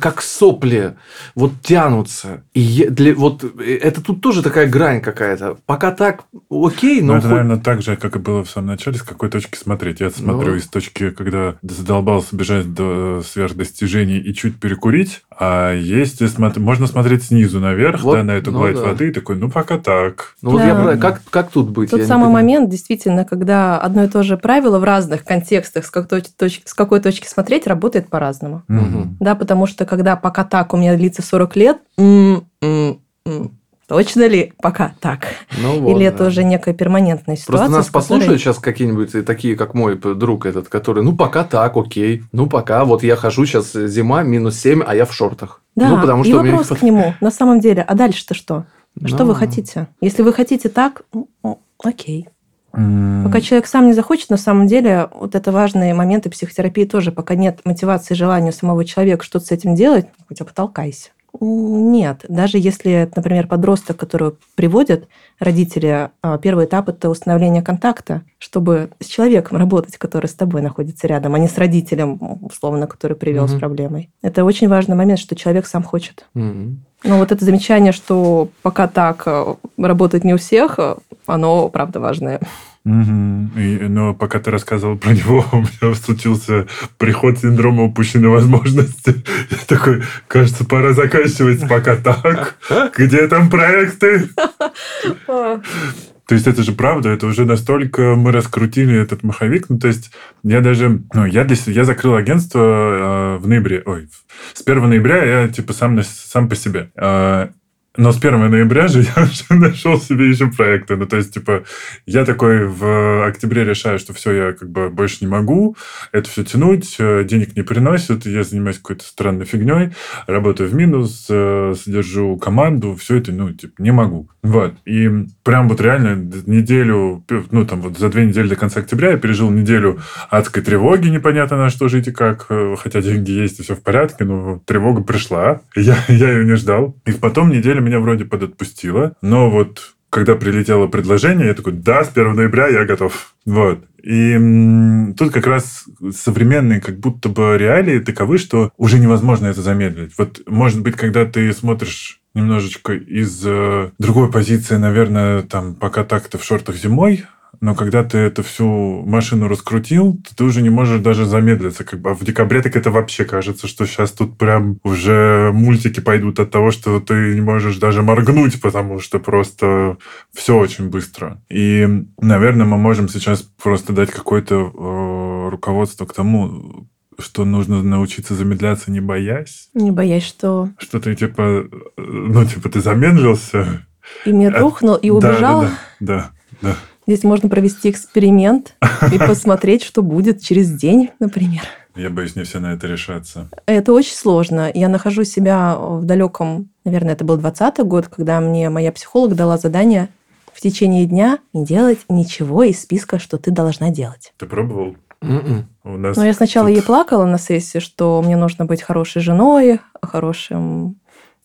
B: как сопли, вот тянутся. И для, вот э, это тут тоже такая грань какая-то. Пока так, окей,
C: Ну,
B: но
C: это,
B: хоть-
C: наверное, так же, как и было в самом начале, с какой точки смотреть. Я смотрю
B: Ну.
C: из точки, когда задолбался бежать до сверхдостижений и чуть перекурить, а есть, смотр- можно смотреть снизу наверх,
B: Вот,
C: да, на эту
B: ну
C: гладь
B: да.
C: воды, и такой, ну, пока так.
B: ну, вот я
D: Да.
B: про- как, как тут быть?
D: Тот
B: Я
D: самый момент, действительно, когда одно и то же правило в разных контекстах, с какой, точ- с какой точки смотреть, работает по-разному.
C: Мгм.
D: Да, потому что когда пока так у меня длится 40 лет, м, м, м, точно ли пока так?
B: Ну, вот,
D: Или это
B: да.
D: уже некая перманентная ситуация?
B: Просто нас
D: которой-
B: послушают сейчас какие-нибудь и такие, как мой друг этот, который, ну, пока так, окей. Ну, пока, вот я хожу сейчас зима, минус 7, а я в шортах.
D: Да,
B: ну, потому
D: и
B: что меня-
D: вопрос к нему, на самом деле, а дальше-то что? Что
B: Ну,
D: вы хотите? Если вы хотите так, ну, ну, окей. Пока человек сам не захочет, на самом деле, вот это важные моменты психотерапии тоже. Пока нет мотивации, желания у самого человека что-то с этим делать, хотя потолкайся. Нет. Даже если, например, подросток, которого приводят родители, а, первый этап – это установление контакта, чтобы с человеком работать, который с тобой находится рядом, а не с родителем, условно, который привел с
B: Мгм.
D: проблемой. Это очень важный момент, что человек сам хочет.
B: Мгм.
D: Но вот это замечание, что пока так э, работает не у всех, оно, правда, важное.
C: Мгм. И, но пока ты рассказывал про него, у меня случился приход синдрома упущенной возможности. Я такой, кажется, пора заканчивать пока так. Где там проекты? То есть это же правда, это уже настолько мы раскрутили этот маховик. Ну, то есть я даже, ну, я для себя, я закрыл агентство э, в ноябре, ой, с 1 ноября я типа сам, сам по себе. Э, но с 1 ноября же я уже нашел себе еще проекты. Ну, то есть, типа, я такой в октябре решаю, что все, я как бы больше не могу это все тянуть, э, денег не приносит, я занимаюсь какой-то странной фигней, работаю в минус, э, содержу команду, все это, ну, типа, не могу. Вот. И прям вот реально неделю, ну, там вот за две недели до конца октября я пережил неделю адской тревоги, непонятно на что жить и как, э, хотя деньги есть и все в порядке, но тревога пришла, я, я ее не ждал. И потом неделя меня вроде подотпустила, но вот когда прилетело предложение, я такой, да, с 1 ноября я готов. Вот. И тут как раз современные как будто бы реалии таковы, что уже невозможно это замедлить. Вот, может быть, когда ты смотришь немножечко из э, другой позиции, наверное, там, пока так-то в шортах зимой, но когда ты эту всю машину раскрутил, то ты уже не можешь даже замедлиться. Как бы. А в декабре так это вообще кажется, что сейчас тут прям уже мультики пойдут от того, что ты не можешь даже моргнуть, потому что просто все очень быстро. И, наверное, мы можем сейчас просто дать какое-то э, руководство к тому, что нужно научиться замедляться, не боясь.
D: Не боясь, что
C: Что ты типа, ну, типа, ты замедлился.
D: и мир
C: Э,
D: рухнул, и убежал.
C: Да, да, да, да.
D: Здесь можно провести эксперимент и посмотреть, что будет через день, например.
C: Я боюсь, не все на это решатся.
D: Это очень сложно. Я нахожу себя в далеком, наверное, это был 20 год, когда мне моя психолог дала задание в течение дня не делать ничего из списка, что ты должна делать.
C: Ты пробовал?
B: Мгм.
C: У нас
D: Но я сначала
C: тут-
D: ей плакала на сессии, что мне нужно быть хорошей женой, хорошим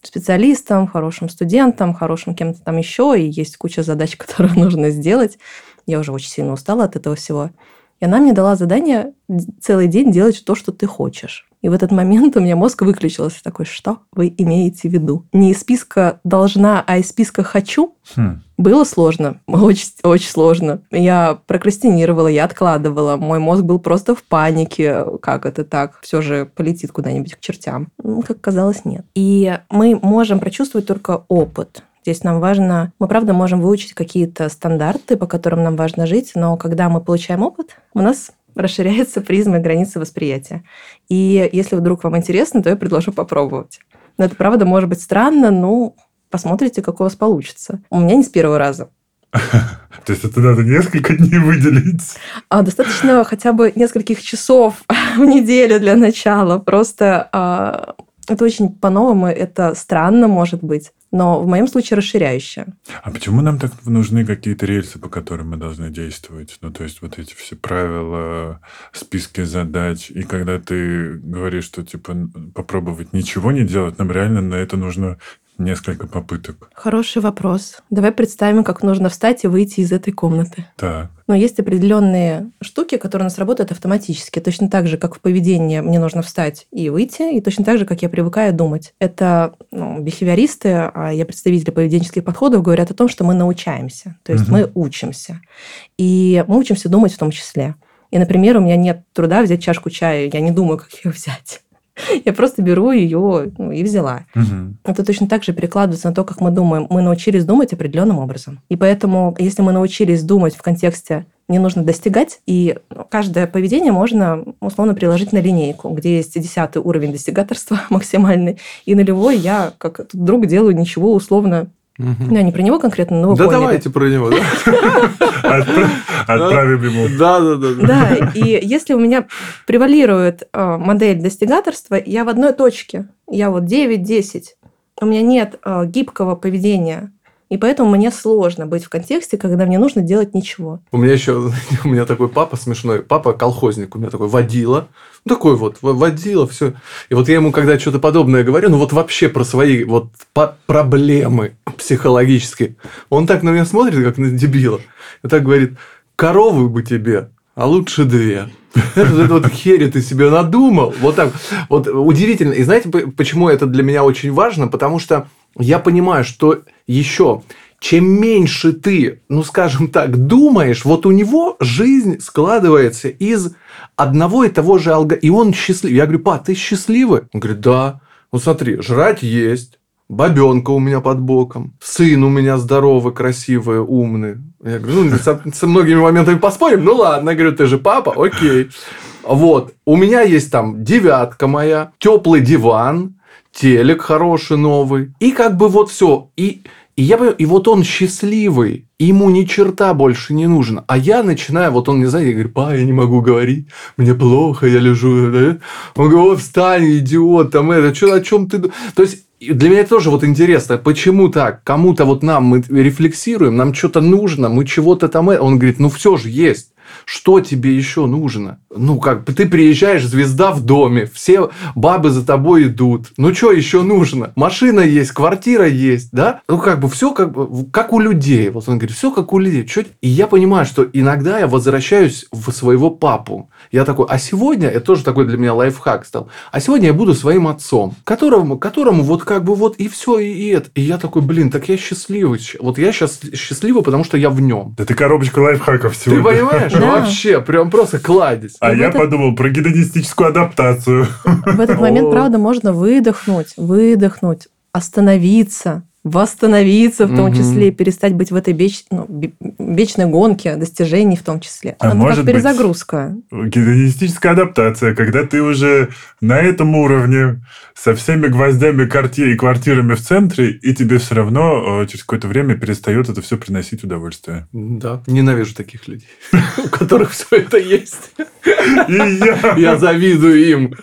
D: специалистом, хорошим студентом, хорошим кем-то там еще, и есть куча задач, которые нужно сделать. Я уже очень сильно устала от этого всего. И она мне дала задание целый день делать то, что ты хочешь. И в этот момент у меня мозг выключился. Такой, что вы имеете в виду? Не из списка «должна», а из списка «хочу»?
C: Хм.
D: Было сложно, очень, очень сложно. Я прокрастинировала, я откладывала. Мой мозг был просто в панике. Как это так? Все же полетит куда-нибудь к чертям. Ну, Как казалось, нет. И мы можем прочувствовать только опыт. Здесь нам важно, мы правда можем выучить какие-то стандарты, по которым нам важно жить, но когда мы получаем опыт, у нас расширяется призма границы восприятия. И если вдруг вам интересно, то я предложу попробовать. Но это правда может быть странно, но посмотрите, как у вас получится. У меня не с первого раза.
C: То есть это надо несколько дней выделить?
D: А достаточно хотя бы нескольких часов в неделю для начала. Просто а, это очень по-новому, это странно, может быть но в моем случае расширяющее.
C: А почему нам так нужны какие-то рельсы, по которым мы должны действовать? Ну, то есть вот эти все правила, списки задач. И когда ты говоришь, что типа попробовать ничего не делать, нам реально на это нужно несколько попыток?
D: Хороший вопрос. Давай представим, как нужно встать и выйти из этой комнаты.
C: Так.
D: Но есть определенные штуки, которые у нас работают автоматически. Точно так же, как в поведении мне нужно встать и выйти, и точно так же, как я привыкаю думать. Это ну, бихевиористы, а я представители поведенческих подходов, говорят о том, что мы научаемся. То есть угу. мы учимся. И мы учимся думать в том числе. И, например, у меня нет труда взять чашку чая, я не думаю, как ее взять. Я просто беру ее ну, и взяла. Угу. Это точно так же перекладывается на то, как мы думаем. Мы научились думать определенным образом. И поэтому, если мы научились думать в контексте не нужно достигать, и каждое поведение можно условно приложить на линейку, где есть десятый уровень достигаторства максимальный, и нулевой я, как друг, делаю ничего условно Угу. Ну, не про него конкретно, но вы
B: Да поняли. давайте про него, да?
C: Отправим ему.
B: Да, да, да.
D: Да, и если у меня превалирует э, модель достигаторства, я в одной точке, я вот 9-10, у меня нет э, гибкого поведения, и поэтому мне сложно быть в контексте, когда мне нужно делать ничего.
B: У меня еще, у меня такой папа смешной, папа колхозник, у меня такой водила, ну, такой вот, водила, все. И вот я ему, когда что-то подобное говорю, ну, вот вообще про свои вот проблемы психологические, он так на меня смотрит, как на дебила, и так говорит, коровы бы тебе, а лучше две. Это, вот херь ты себе надумал. Вот так. Вот удивительно. И знаете, почему это для меня очень важно? Потому что я понимаю, что еще чем меньше ты, ну скажем так, думаешь, вот у него жизнь складывается из одного и того же алга, и он счастлив. Я говорю, па, ты счастливый? Он говорит, да. Ну смотри, жрать есть, бабенка у меня под боком, сын у меня здоровый, красивый, умный. Я говорю, ну, со, со многими моментами поспорим, ну ладно, говорю, ты же папа, окей. Вот, у меня есть там девятка моя, теплый диван, телек хороший новый. И как бы вот все. И, и я понимаю, и вот он счастливый, ему ни черта больше не нужно. А я начинаю, вот он мне знает, я говорю, па, я не могу говорить, мне плохо, я лежу. Да? Он говорит, встань, идиот, там это, что, о чем ты... То есть, для меня тоже вот интересно, почему так? Кому-то вот нам мы рефлексируем, нам что-то нужно, мы чего-то там... Э, он говорит, ну все же есть. Что тебе еще нужно? Ну, как ты приезжаешь, звезда в доме, все бабы за тобой идут. Ну, что еще нужно? Машина есть, квартира есть, да? Ну, как бы все как, бы, как у людей. Вот он говорит, все как у людей. Чё? И я понимаю, что иногда я возвращаюсь в своего папу. Я такой, а сегодня, это тоже такой для меня лайфхак стал, а сегодня я буду своим отцом, которому, которому вот как бы вот и все, и, и это. И я такой, блин, так я счастливый. Вот я сейчас счастливый, потому что я в нем.
C: Да ты коробочка лайфхаков сегодня.
B: Ты понимаешь? Да. Вообще, прям просто кладезь.
C: А я подумал про гедонистическую адаптацию.
D: В этот момент, правда, можно выдохнуть, выдохнуть, остановиться, восстановиться в том угу. числе, перестать быть в этой веч... ну, вечной гонке достижений в том числе.
C: А Это может
D: как перезагрузка.
C: Быть гедонистическая адаптация, когда ты уже на этом уровне со всеми гвоздями карте и квартирами в центре, и тебе все равно э, через какое-то время перестает это все приносить удовольствие.
B: Да, ненавижу таких людей, у которых все это есть.
C: И я.
B: Я завидую им.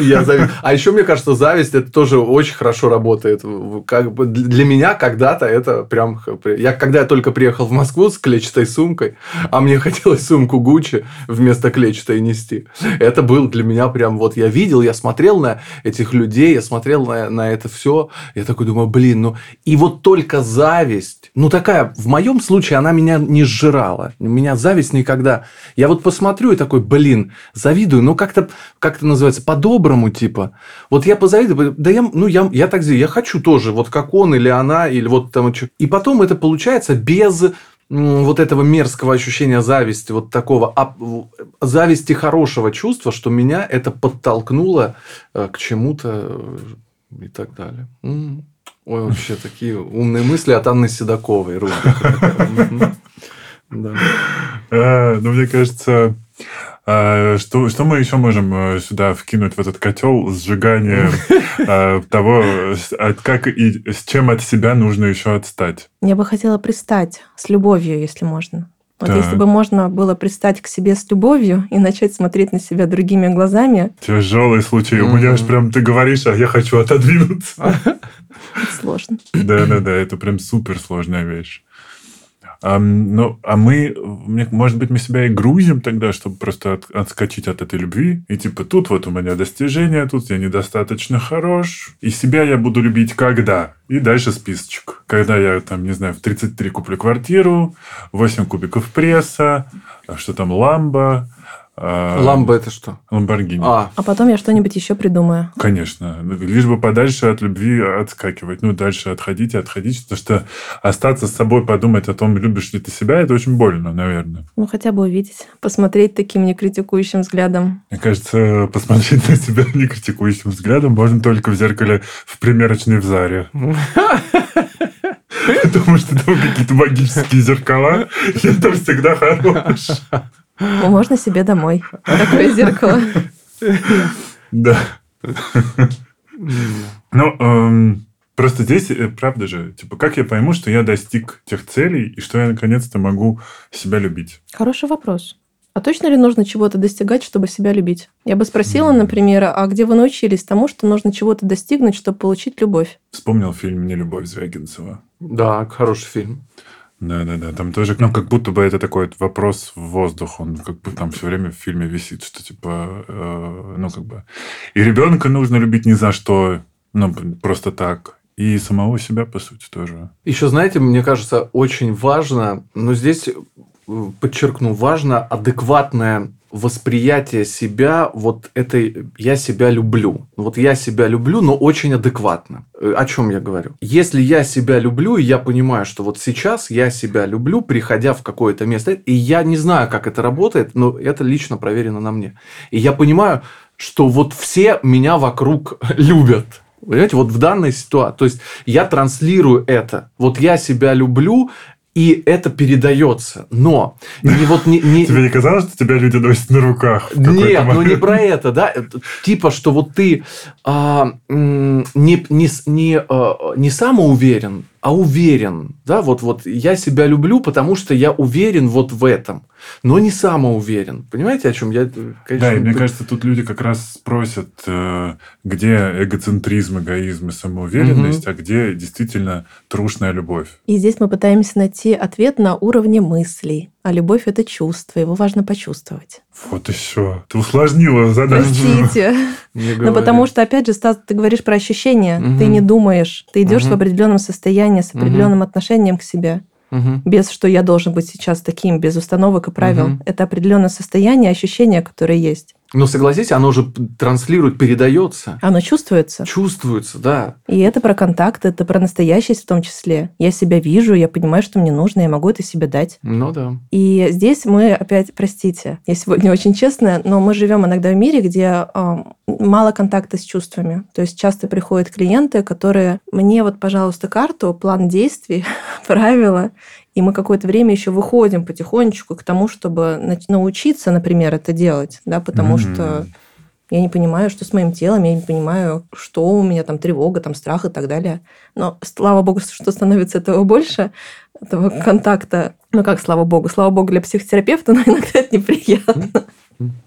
B: Я завидую. А еще мне кажется, зависть это тоже очень хорошо работает. Как бы для меня когда-то это прям... Я когда я только приехал в Москву с клетчатой сумкой, а мне хотелось сумку Гуччи вместо клетчатой нести. Это был для меня прям... Вот я видел, я смотрел на этих людей, я смотрел на, на это все. Я такой думаю, блин, ну... И вот только зависть, ну такая, в моем случае она меня не сжирала. У меня зависть никогда... Я вот посмотрю и такой, блин, завидую, но как-то, как это называется, по-доброму типа. Вот я позавидую, да я, ну я, я так я хочу тоже, вот как он или она, или вот там... И потом это получается без вот этого мерзкого ощущения зависти, вот такого а, зависти хорошего чувства, что меня это подтолкнуло э, к чему-то э, и так далее. Ой, вообще такие умные мысли от Анны Седоковой.
C: Да. А, ну, мне кажется, что, что мы еще можем э, сюда вкинуть в этот котел сжигания э, того, как и с чем от себя нужно еще отстать?
D: Я бы хотела пристать с любовью, если можно. Вот если бы можно было пристать к себе с любовью и начать смотреть на себя другими глазами.
C: Тяжелый случай. У меня аж прям ты говоришь, а я хочу отодвинуться.
D: Сложно.
C: Да-да-да, это прям супер сложная вещь. А, ну, а мы, может быть, мы себя и грузим тогда, чтобы просто от, отскочить от этой любви. И типа, тут вот у меня достижения, тут я недостаточно хорош. И себя я буду любить когда? И дальше списочек. Когда я, там, не знаю, в 33 куплю квартиру, 8 кубиков пресса, а что там, ламба,
B: а, Ламбо это что?
C: Ламборгини.
D: А. а потом я что-нибудь еще придумаю.
C: Конечно. Лишь бы подальше от любви отскакивать. Ну, дальше отходить и отходить. Потому что остаться с собой, подумать о том, любишь ли ты себя, это очень больно, наверное.
D: Ну, хотя бы увидеть. Посмотреть таким некритикующим взглядом.
C: Мне кажется, посмотреть на себя некритикующим взглядом можно только в зеркале в примерочной в Заре. Потому что там какие-то магические зеркала, и это всегда хорош.
D: Можно себе домой. Такое зеркало.
C: Да. Ну, эм, просто здесь, э, правда же, типа, как я пойму, что я достиг тех целей, и что я наконец-то могу себя любить?
D: Хороший вопрос. А точно ли нужно чего-то достигать, чтобы себя любить? Я бы спросила, например, а где вы научились тому, что нужно чего-то достигнуть, чтобы получить любовь?
C: Вспомнил фильм «Не любовь» Звягинцева.
B: Да, хороший фильм.
C: Да, да, да. Там тоже, ну, как будто бы это такой вопрос в воздух. Он как бы там все время в фильме висит, что типа, э, ну, как бы. И ребенка нужно любить ни за что, ну, просто так. И самого себя, по сути, тоже.
B: Еще, знаете, мне кажется, очень важно, но здесь э, подчеркну, важно адекватное восприятие себя, вот этой «я себя люблю». Вот я себя люблю, но очень адекватно. Э, о чем я говорю? Если я себя люблю, и я понимаю, что вот сейчас я себя люблю, приходя в какое-то место, и я не знаю, как это работает, но это лично проверено на мне. И я понимаю, что вот все меня вокруг любят. Понимаете, вот в данной ситуации. То есть я транслирую это. Вот я себя люблю, и это передается. Но
C: не вот не, не... тебе не казалось, что тебя люди носят на руках?
B: Нет, ну не про это, да, типа что вот ты а, не не не а, не самоуверен, а уверен, да, вот вот я себя люблю, потому что я уверен вот в этом но не самоуверен. Понимаете, о чем я?
C: Конечно, да, и мне кажется, тут люди как раз спросят, э, где эгоцентризм, эгоизм и самоуверенность, угу. а где действительно трушная любовь.
D: И здесь мы пытаемся найти ответ на уровне мыслей. А любовь – это чувство, его важно почувствовать.
C: Вот еще. Ты усложнила задачу.
D: Простите. Ну, потому что, опять же, Стас, ты говоришь про ощущения. Ты не думаешь. Ты идешь в определенном состоянии, с определенным отношением к себе угу. без что я должен быть сейчас таким, без установок и правил. Угу. Это определенное состояние, ощущение, которое есть.
B: Но согласись, оно же транслирует, передается.
D: Оно чувствуется.
B: Чувствуется, да.
D: И это про контакт, это про настоящесть в том числе. Я себя вижу, я понимаю, что мне нужно, я могу это себе дать.
B: Ну да.
D: И здесь мы опять, простите, я сегодня очень честная, но мы живем иногда в мире, где э, мало контакта с чувствами. То есть часто приходят клиенты, которые мне вот, пожалуйста, карту, план действий, правила, и мы какое-то время еще выходим потихонечку к тому, чтобы научиться, например, это делать, да, потому mm-hmm. что я не понимаю, что с моим телом, я не понимаю, что у меня там тревога, там страх и так далее. Но слава богу, что становится этого больше, этого контакта. Ну как, слава богу, слава богу для психотерапевта, но иногда это неприятно.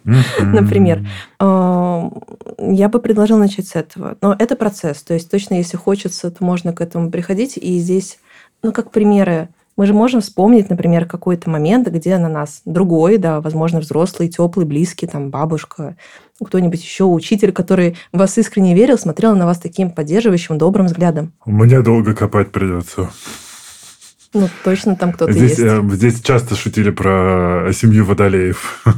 D: Например, я бы предложила начать с этого. Но это процесс. То есть точно, если хочется, то можно к этому приходить. И здесь, ну, как примеры, мы же можем вспомнить, например, какой-то момент, где на нас другой, да, возможно, взрослый, теплый, близкий, там, бабушка, кто-нибудь еще, учитель, который вас искренне верил, смотрел на вас таким поддерживающим, добрым взглядом.
C: Меня долго копать придется.
D: Ну, точно там кто-то
C: здесь,
D: есть.
C: Э, здесь часто шутили про семью Водолеев.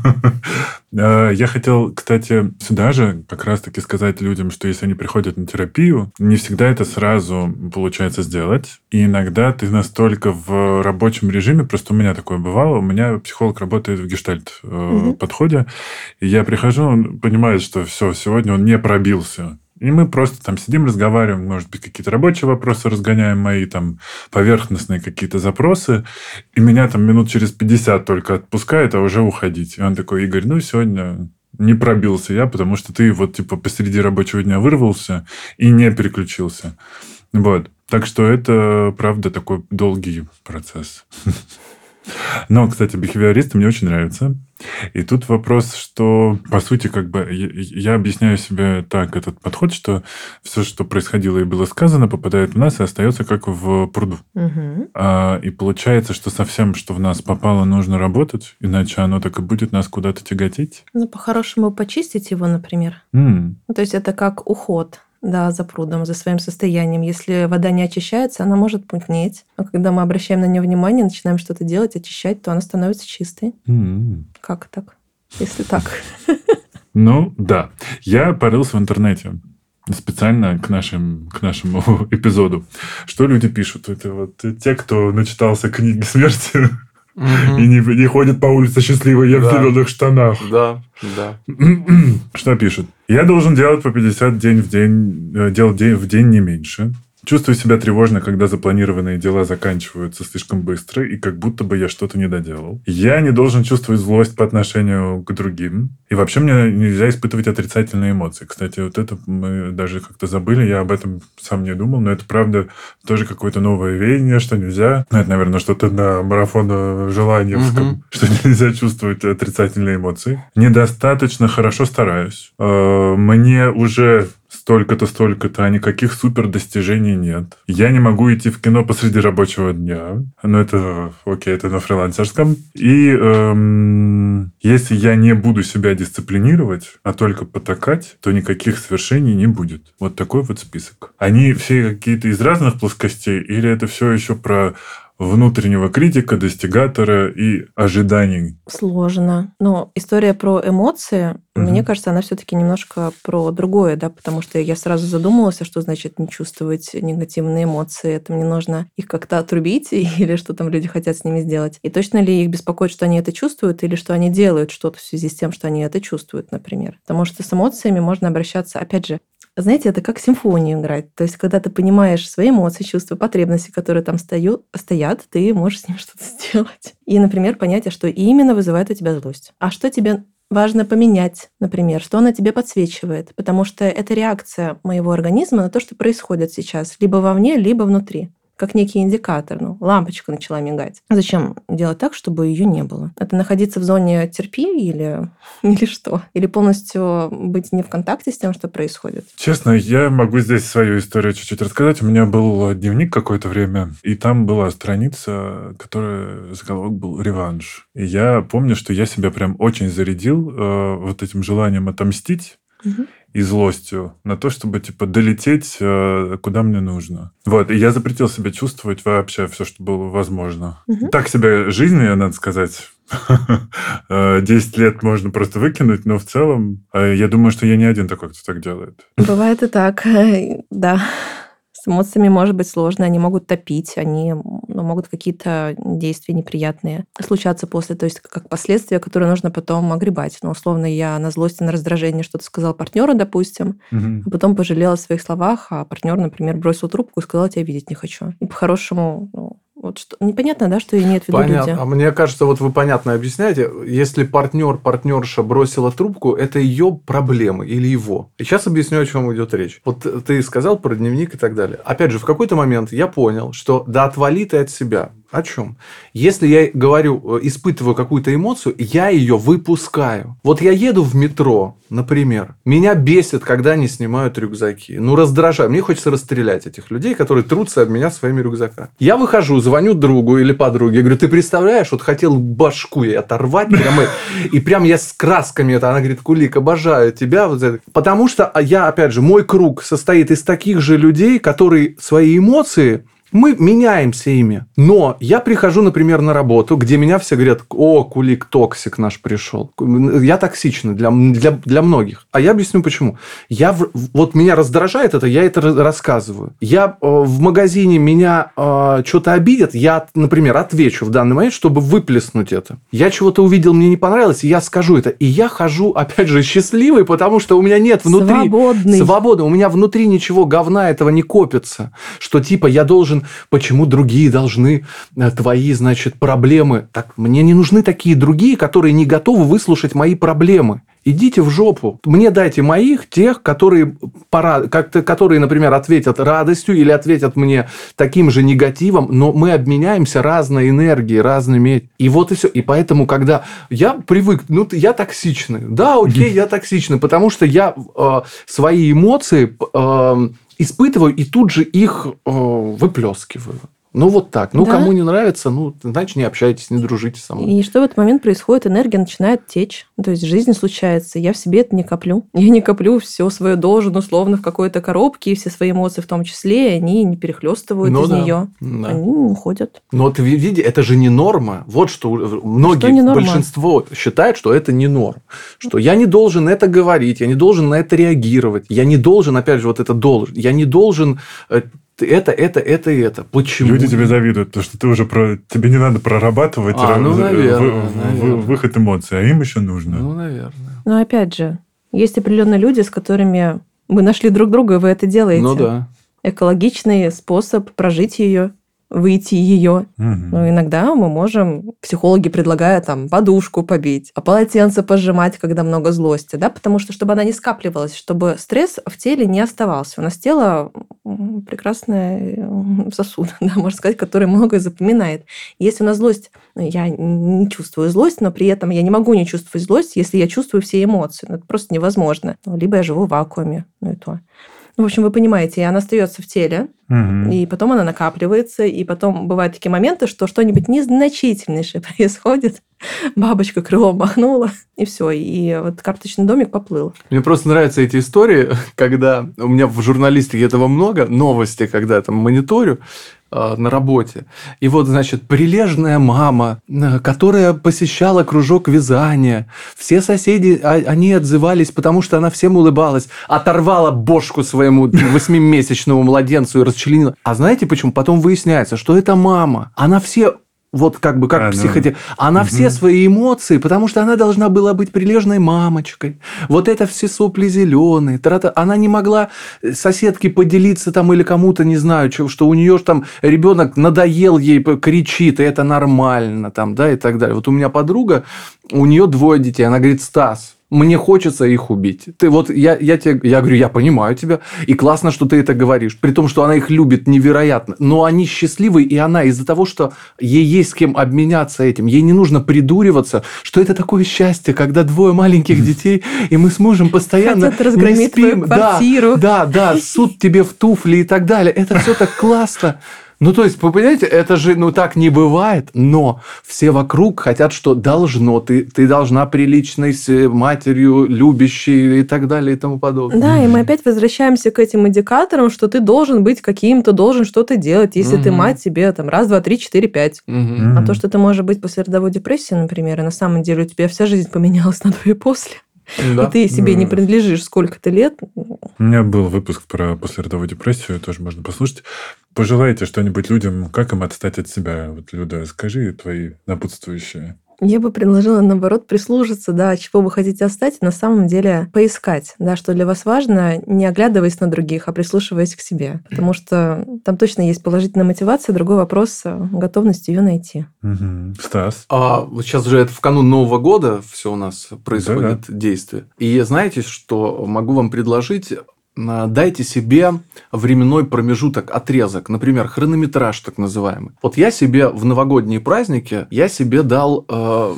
C: Э, я хотел, кстати, сюда же как раз-таки сказать людям, что если они приходят на терапию, не всегда это сразу получается сделать. И иногда ты настолько в рабочем режиме, просто у меня такое бывало, у меня психолог работает в гештальт-подходе, э, и я прихожу, он понимает, что все, сегодня он не пробился И мы просто там сидим, разговариваем, может быть, какие-то рабочие вопросы разгоняем, мои там поверхностные какие-то запросы. И меня там минут через 50 только отпускает, а уже уходить. И он такой, Игорь, ну, сегодня не пробился я, потому что ты вот типа посреди рабочего дня вырвался и не переключился. Вот. Так что это, правда, такой долгий процесс. Но, кстати, бихевиористы мне очень нравятся. И тут вопрос, что, по сути, как бы я, объясняю себе так этот подход, что все, что происходило и было сказано, попадает в нас и остается как в пруду.
D: Угу.
C: А, и получается, что совсем, что в нас попало, нужно работать, иначе оно так и будет нас куда-то тяготить.
D: Ну, по-хорошему, почистить его, например. Ну, То есть это как уход да, за прудом, за своим состоянием. Если вода не очищается, она может мутнеть. Но когда мы обращаем на нее внимание, начинаем что-то делать, очищать, то она становится чистой.
C: м.
D: Как так? Если так.
C: Ну, да. Я порылся в интернете специально к, нашим, к нашему эпизоду. Что люди пишут? Это вот те, кто начитался книги смерти и не, не ходит по улице счастливый, я в
B: Да.
C: зеленых штанах.
B: Да, да.
C: Что пишет? Я должен делать по 50 день в день, э, дел день в день не меньше. Чувствую себя тревожно, когда запланированные дела заканчиваются слишком быстро, и как будто бы я что-то не доделал. Я не должен чувствовать злость по отношению к другим. И вообще мне нельзя испытывать отрицательные эмоции. Кстати, вот это мы даже как-то забыли, я об этом сам не думал, но это правда тоже какое-то новое веяние, что нельзя. Ну, это, наверное, что-то на марафон желаниевском,
B: Мгм.
C: что нельзя чувствовать отрицательные эмоции. Недостаточно хорошо стараюсь. Э, Мне уже столько-то, столько-то, а никаких супер достижений нет. Я не могу идти в кино посреди рабочего дня. Ну, это, окей, это на фрилансерском. И эм, если я не буду себя дисциплинировать, а только потакать, то никаких свершений не будет. Вот такой вот список. Они все какие-то из разных плоскостей, или это все еще про внутреннего критика, достигатора и ожиданий?
D: Сложно. Но история про эмоции,
C: Мгм.
D: мне кажется, она все-таки немножко про другое, да, потому что я сразу задумалась, а что значит не чувствовать негативные эмоции. Это мне нужно их как-то отрубить или что там люди хотят с ними сделать. И точно ли их беспокоит, что они это чувствуют, или что они делают что-то в связи с тем, что они это чувствуют, например. Потому что с эмоциями можно обращаться, опять же, знаете, это как симфонию играть. То есть, когда ты понимаешь свои эмоции, чувства, потребности, которые там стою, стоят, ты можешь с ним что-то сделать. И, например, понять, а что именно вызывает у тебя злость. А что тебе важно поменять, например, что она тебе подсвечивает. Потому что это реакция моего организма на то, что происходит сейчас. Либо вовне, либо внутри как некий индикатор. Ну, лампочка начала мигать. Зачем делать так, чтобы ее не было? Это находиться в зоне терпи или, или что? Или полностью быть не в контакте с тем, что происходит?
C: Честно, я могу здесь свою историю чуть-чуть рассказать. У меня был дневник какое-то время, и там была страница, которая заголовок был «Реванш». И я помню, что я себя прям очень зарядил э, вот этим желанием отомстить
D: Мгм.
C: И злостью на то, чтобы типа долететь э, куда мне нужно. Вот, и я запретил себе чувствовать вообще все, что было возможно.
D: Мгм.
C: Так себе жизнь, я, надо сказать. Э, 10 лет можно просто выкинуть, но в целом э, я думаю, что я не один такой, кто так делает.
D: Бывает и так, да. С эмоциями может быть сложно, они могут топить, они ну, могут какие-то действия неприятные случаться после, то есть как последствия, которые нужно потом огребать. Ну, условно, я на злости, на раздражение что-то сказал партнеру, допустим,
C: Мгм.
D: а потом пожалела о своих словах, а партнер, например, бросил трубку и сказал, тебя видеть не хочу. И по-хорошему, ну, вот что... непонятно, да, что имеют в виду
B: Понятно.
D: люди.
B: А мне кажется, вот вы понятно объясняете, если партнер, партнерша бросила трубку, это ее проблемы или его. И сейчас объясню, о чем идет речь. Вот ты сказал про дневник и так далее. Опять же, в какой-то момент я понял, что да отвали ты от себя. О чем? Если я говорю, э, испытываю какую-то эмоцию, я ее выпускаю. Вот я еду в метро, например. Меня бесит, когда они снимают рюкзаки. Ну, раздражает. Мне хочется расстрелять этих людей, которые трутся об меня своими рюкзаками. Я выхожу, звоню другу или подруге. Говорю, ты представляешь, вот хотел башку ей оторвать прямо. И прям я с красками это. Она говорит, Кулик, обожаю тебя. Вот это». Потому что а я, опять же, мой круг состоит из таких же людей, которые свои эмоции Мы меняемся ими. Но я прихожу, например, на работу, где меня все говорят, о, кулик токсик наш пришел. Я токсичный для, для, для многих. А я объясню почему. Я, вот меня раздражает это, я это рассказываю. Я э, в магазине меня э, что-то обидят, я, например, отвечу в данный момент, чтобы выплеснуть это. Я чего-то увидел, мне не понравилось, и я скажу это. И я хожу, опять же, счастливый, потому что у меня нет внутри...
D: Свободный.
B: Свобода. У меня внутри ничего говна этого не копится. Что типа я должен... Почему другие должны э, твои, значит, проблемы? Так, мне не нужны такие другие, которые не готовы выслушать мои проблемы. Идите в жопу. Мне дайте моих, тех, которые, пора, как-то, которые, например, ответят радостью или ответят мне таким же негативом, но мы обменяемся разной энергией, разными... И вот и все. И поэтому, когда я привык, ну, я токсичный. Да, окей, я токсичный, потому что я э, свои эмоции э, испытываю и тут же их э, выплескиваю. Ну, вот так. Ну, да? кому не нравится, ну, значит, не общайтесь, не дружите со мной.
D: И что в этот момент происходит? Энергия начинает течь. То есть, жизнь случается. Я в себе это не коплю. Я не коплю все свое должен, условно, в какой-то коробке, и все свои эмоции в том числе, и они не перехлестывают ну, из да. нее. Да. Они уходят.
B: Но вот видите, это же не норма. Вот что многие, что не большинство считают, что это не норм. Что я не должен это говорить, я не должен на это реагировать. Я не должен, опять же, вот это должен. Я не должен э, это, это, это и это. Почему?
C: Люди тебе завидуют, потому что ты уже про... тебе не надо прорабатывать
B: а, ну, наверное,
C: вы, наверное. выход эмоций, а им еще нужно.
B: Ну, наверное.
D: Но опять же, есть определенные люди, с которыми вы нашли друг друга, и вы это делаете.
B: Ну да.
D: Экологичный способ прожить ее выйти ее. Угу. Но иногда мы можем, психологи предлагают там подушку побить, а полотенце пожимать, когда много злости, да, потому что чтобы она не скапливалась, чтобы стресс в теле не оставался. У нас тело прекрасный сосуд, да, можно сказать, который многое запоминает. Если у нас злость, ну, я не чувствую злость, но при этом я не могу не чувствовать злость, если я чувствую все эмоции. Ну, это просто невозможно. Либо я живу в вакууме, ну и то. Ну, в общем, вы понимаете, и она остается в теле, угу. и потом она накапливается, и потом бывают такие моменты, что что-нибудь незначительнейшее происходит, бабочка крылом махнула, и все, и вот карточный домик поплыл.
B: Мне просто нравятся эти истории, когда у меня в журналистике этого много, новости, когда я там мониторю, на работе. И вот, значит, прилежная мама, э, которая посещала кружок вязания. Все соседи, а, они отзывались, потому что она всем улыбалась. Оторвала бошку своему восьмимесячному младенцу и расчленила. А знаете почему? Потом выясняется, что это мама. Она все вот как бы как а, психотерапевт. Ну. Она угу. все свои эмоции, потому что она должна была быть прилежной мамочкой. Вот это все сопли зеленые. Она не могла соседке поделиться там или кому-то, не знаю, что, что у нее там ребенок надоел ей, кричит, и это нормально там, да, и так далее. Вот у меня подруга, у нее двое детей. Она говорит, Стас, мне хочется их убить. Ты вот я, я тебе, я говорю, я понимаю тебя, и классно, что ты это говоришь, при том, что она их любит невероятно, но они счастливы, и она из-за того, что ей есть с кем обменяться этим, ей не нужно придуриваться, что это такое счастье, когда двое маленьких детей, и мы с мужем постоянно
D: Хотят не спим,
B: да, да, да, суд тебе в туфли и так далее, это все так классно. Ну, то есть, вы понимаете, это же, ну, так не бывает, но все вокруг хотят, что должно, ты, ты должна приличной с матерью, любящей и так далее и тому подобное.
D: Да, и мы опять возвращаемся к этим индикаторам, что ты должен быть каким-то, должен что-то делать, если угу. ты мать себе там раз, два, три, четыре, пять. Угу. А то, что ты можешь быть после родовой депрессии, например, и на самом деле у тебя вся жизнь поменялась на до и после. Да. И ты себе не принадлежишь сколько-то лет.
C: У меня был выпуск про послеродовую депрессию, тоже можно послушать. Пожелайте что-нибудь людям, как им отстать от себя. Вот, Люда, скажи твои напутствующие.
D: Я бы предложила, наоборот, прислушаться, да, чего вы хотите остать, на самом деле поискать, да, что для вас важно, не оглядываясь на других, а прислушиваясь к себе. Потому что там точно есть положительная мотивация, другой вопрос готовность ее найти.
C: Угу. Стас?
B: А вот сейчас же это в канун Нового года все у нас происходит да, да. действие. И знаете, что могу вам предложить? Дайте себе временной промежуток, отрезок, например, хронометраж так называемый. Вот я себе в новогодние праздники, я себе дал, э,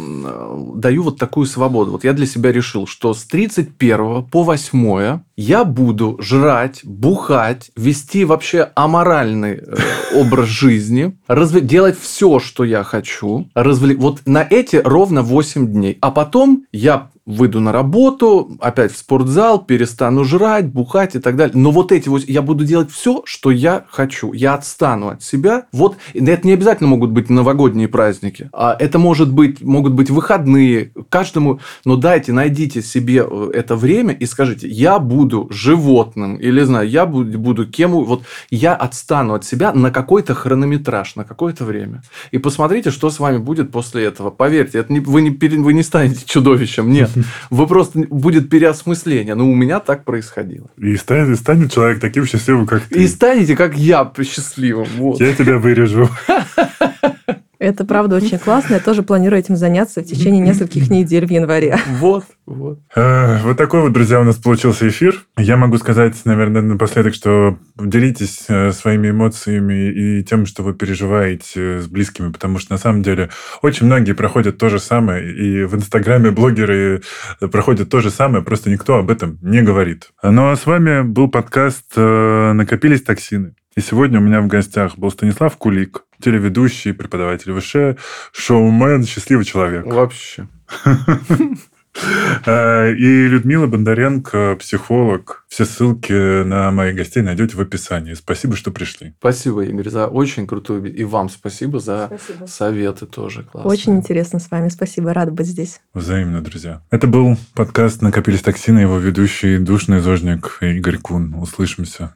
B: даю вот такую свободу. Вот я для себя решил, что с 31 по 8 я буду жрать, бухать, вести вообще аморальный э, образ жизни, разве... делать все, что я хочу, развлек... вот на эти ровно 8 дней. А потом я выйду на работу, опять в спортзал, перестану жрать, бухать и так далее. Но вот эти вот, я буду делать все, что я хочу. Я отстану от себя. Вот, это не обязательно могут быть новогодние праздники. А это может быть, могут быть выходные. Каждому, но дайте, найдите себе э, это время и скажите, я буду животным. Или, знаю, я буду, буду кем. Вот я отстану от себя на какой-то хронометраж, на какое-то время. И посмотрите, что с вами будет после этого. Поверьте, это не, вы, не, вы не станете чудовищем. Нет. Вы просто будет переосмысление. Но у меня так происходило.
C: И станет, станет человек таким счастливым, как ты.
B: И станете, как я, счастливым. Вот.
C: Я тебя вырежу.
D: Это правда очень классно. Я тоже планирую этим заняться в течение нескольких недель в январе.
B: Вот, вот.
C: Э, вот такой вот, друзья, у нас получился эфир. Я могу сказать, наверное, напоследок, что делитесь э, своими эмоциями и тем, что вы переживаете с близкими, потому что на самом деле очень многие проходят то же самое, и в Инстаграме блогеры проходят то же самое, просто никто об этом не говорит. Ну а с вами был подкаст э, «Накопились токсины». И сегодня у меня в гостях был Станислав Кулик, телеведущий, преподаватель ВШ, шоумен, счастливый человек.
B: Вообще.
C: И Людмила Бондаренко, психолог. Все ссылки на моих гостей найдете в описании. Спасибо, что пришли.
B: Спасибо, Игорь, за очень крутую... И вам спасибо за
D: Спасибо.
B: советы тоже классные.
D: Очень интересно с вами. Спасибо. Рада быть здесь.
C: Взаимно, друзья. Это был подкаст «Накопились токсины», его ведущий душный зожник Игорь Кун. Услышимся.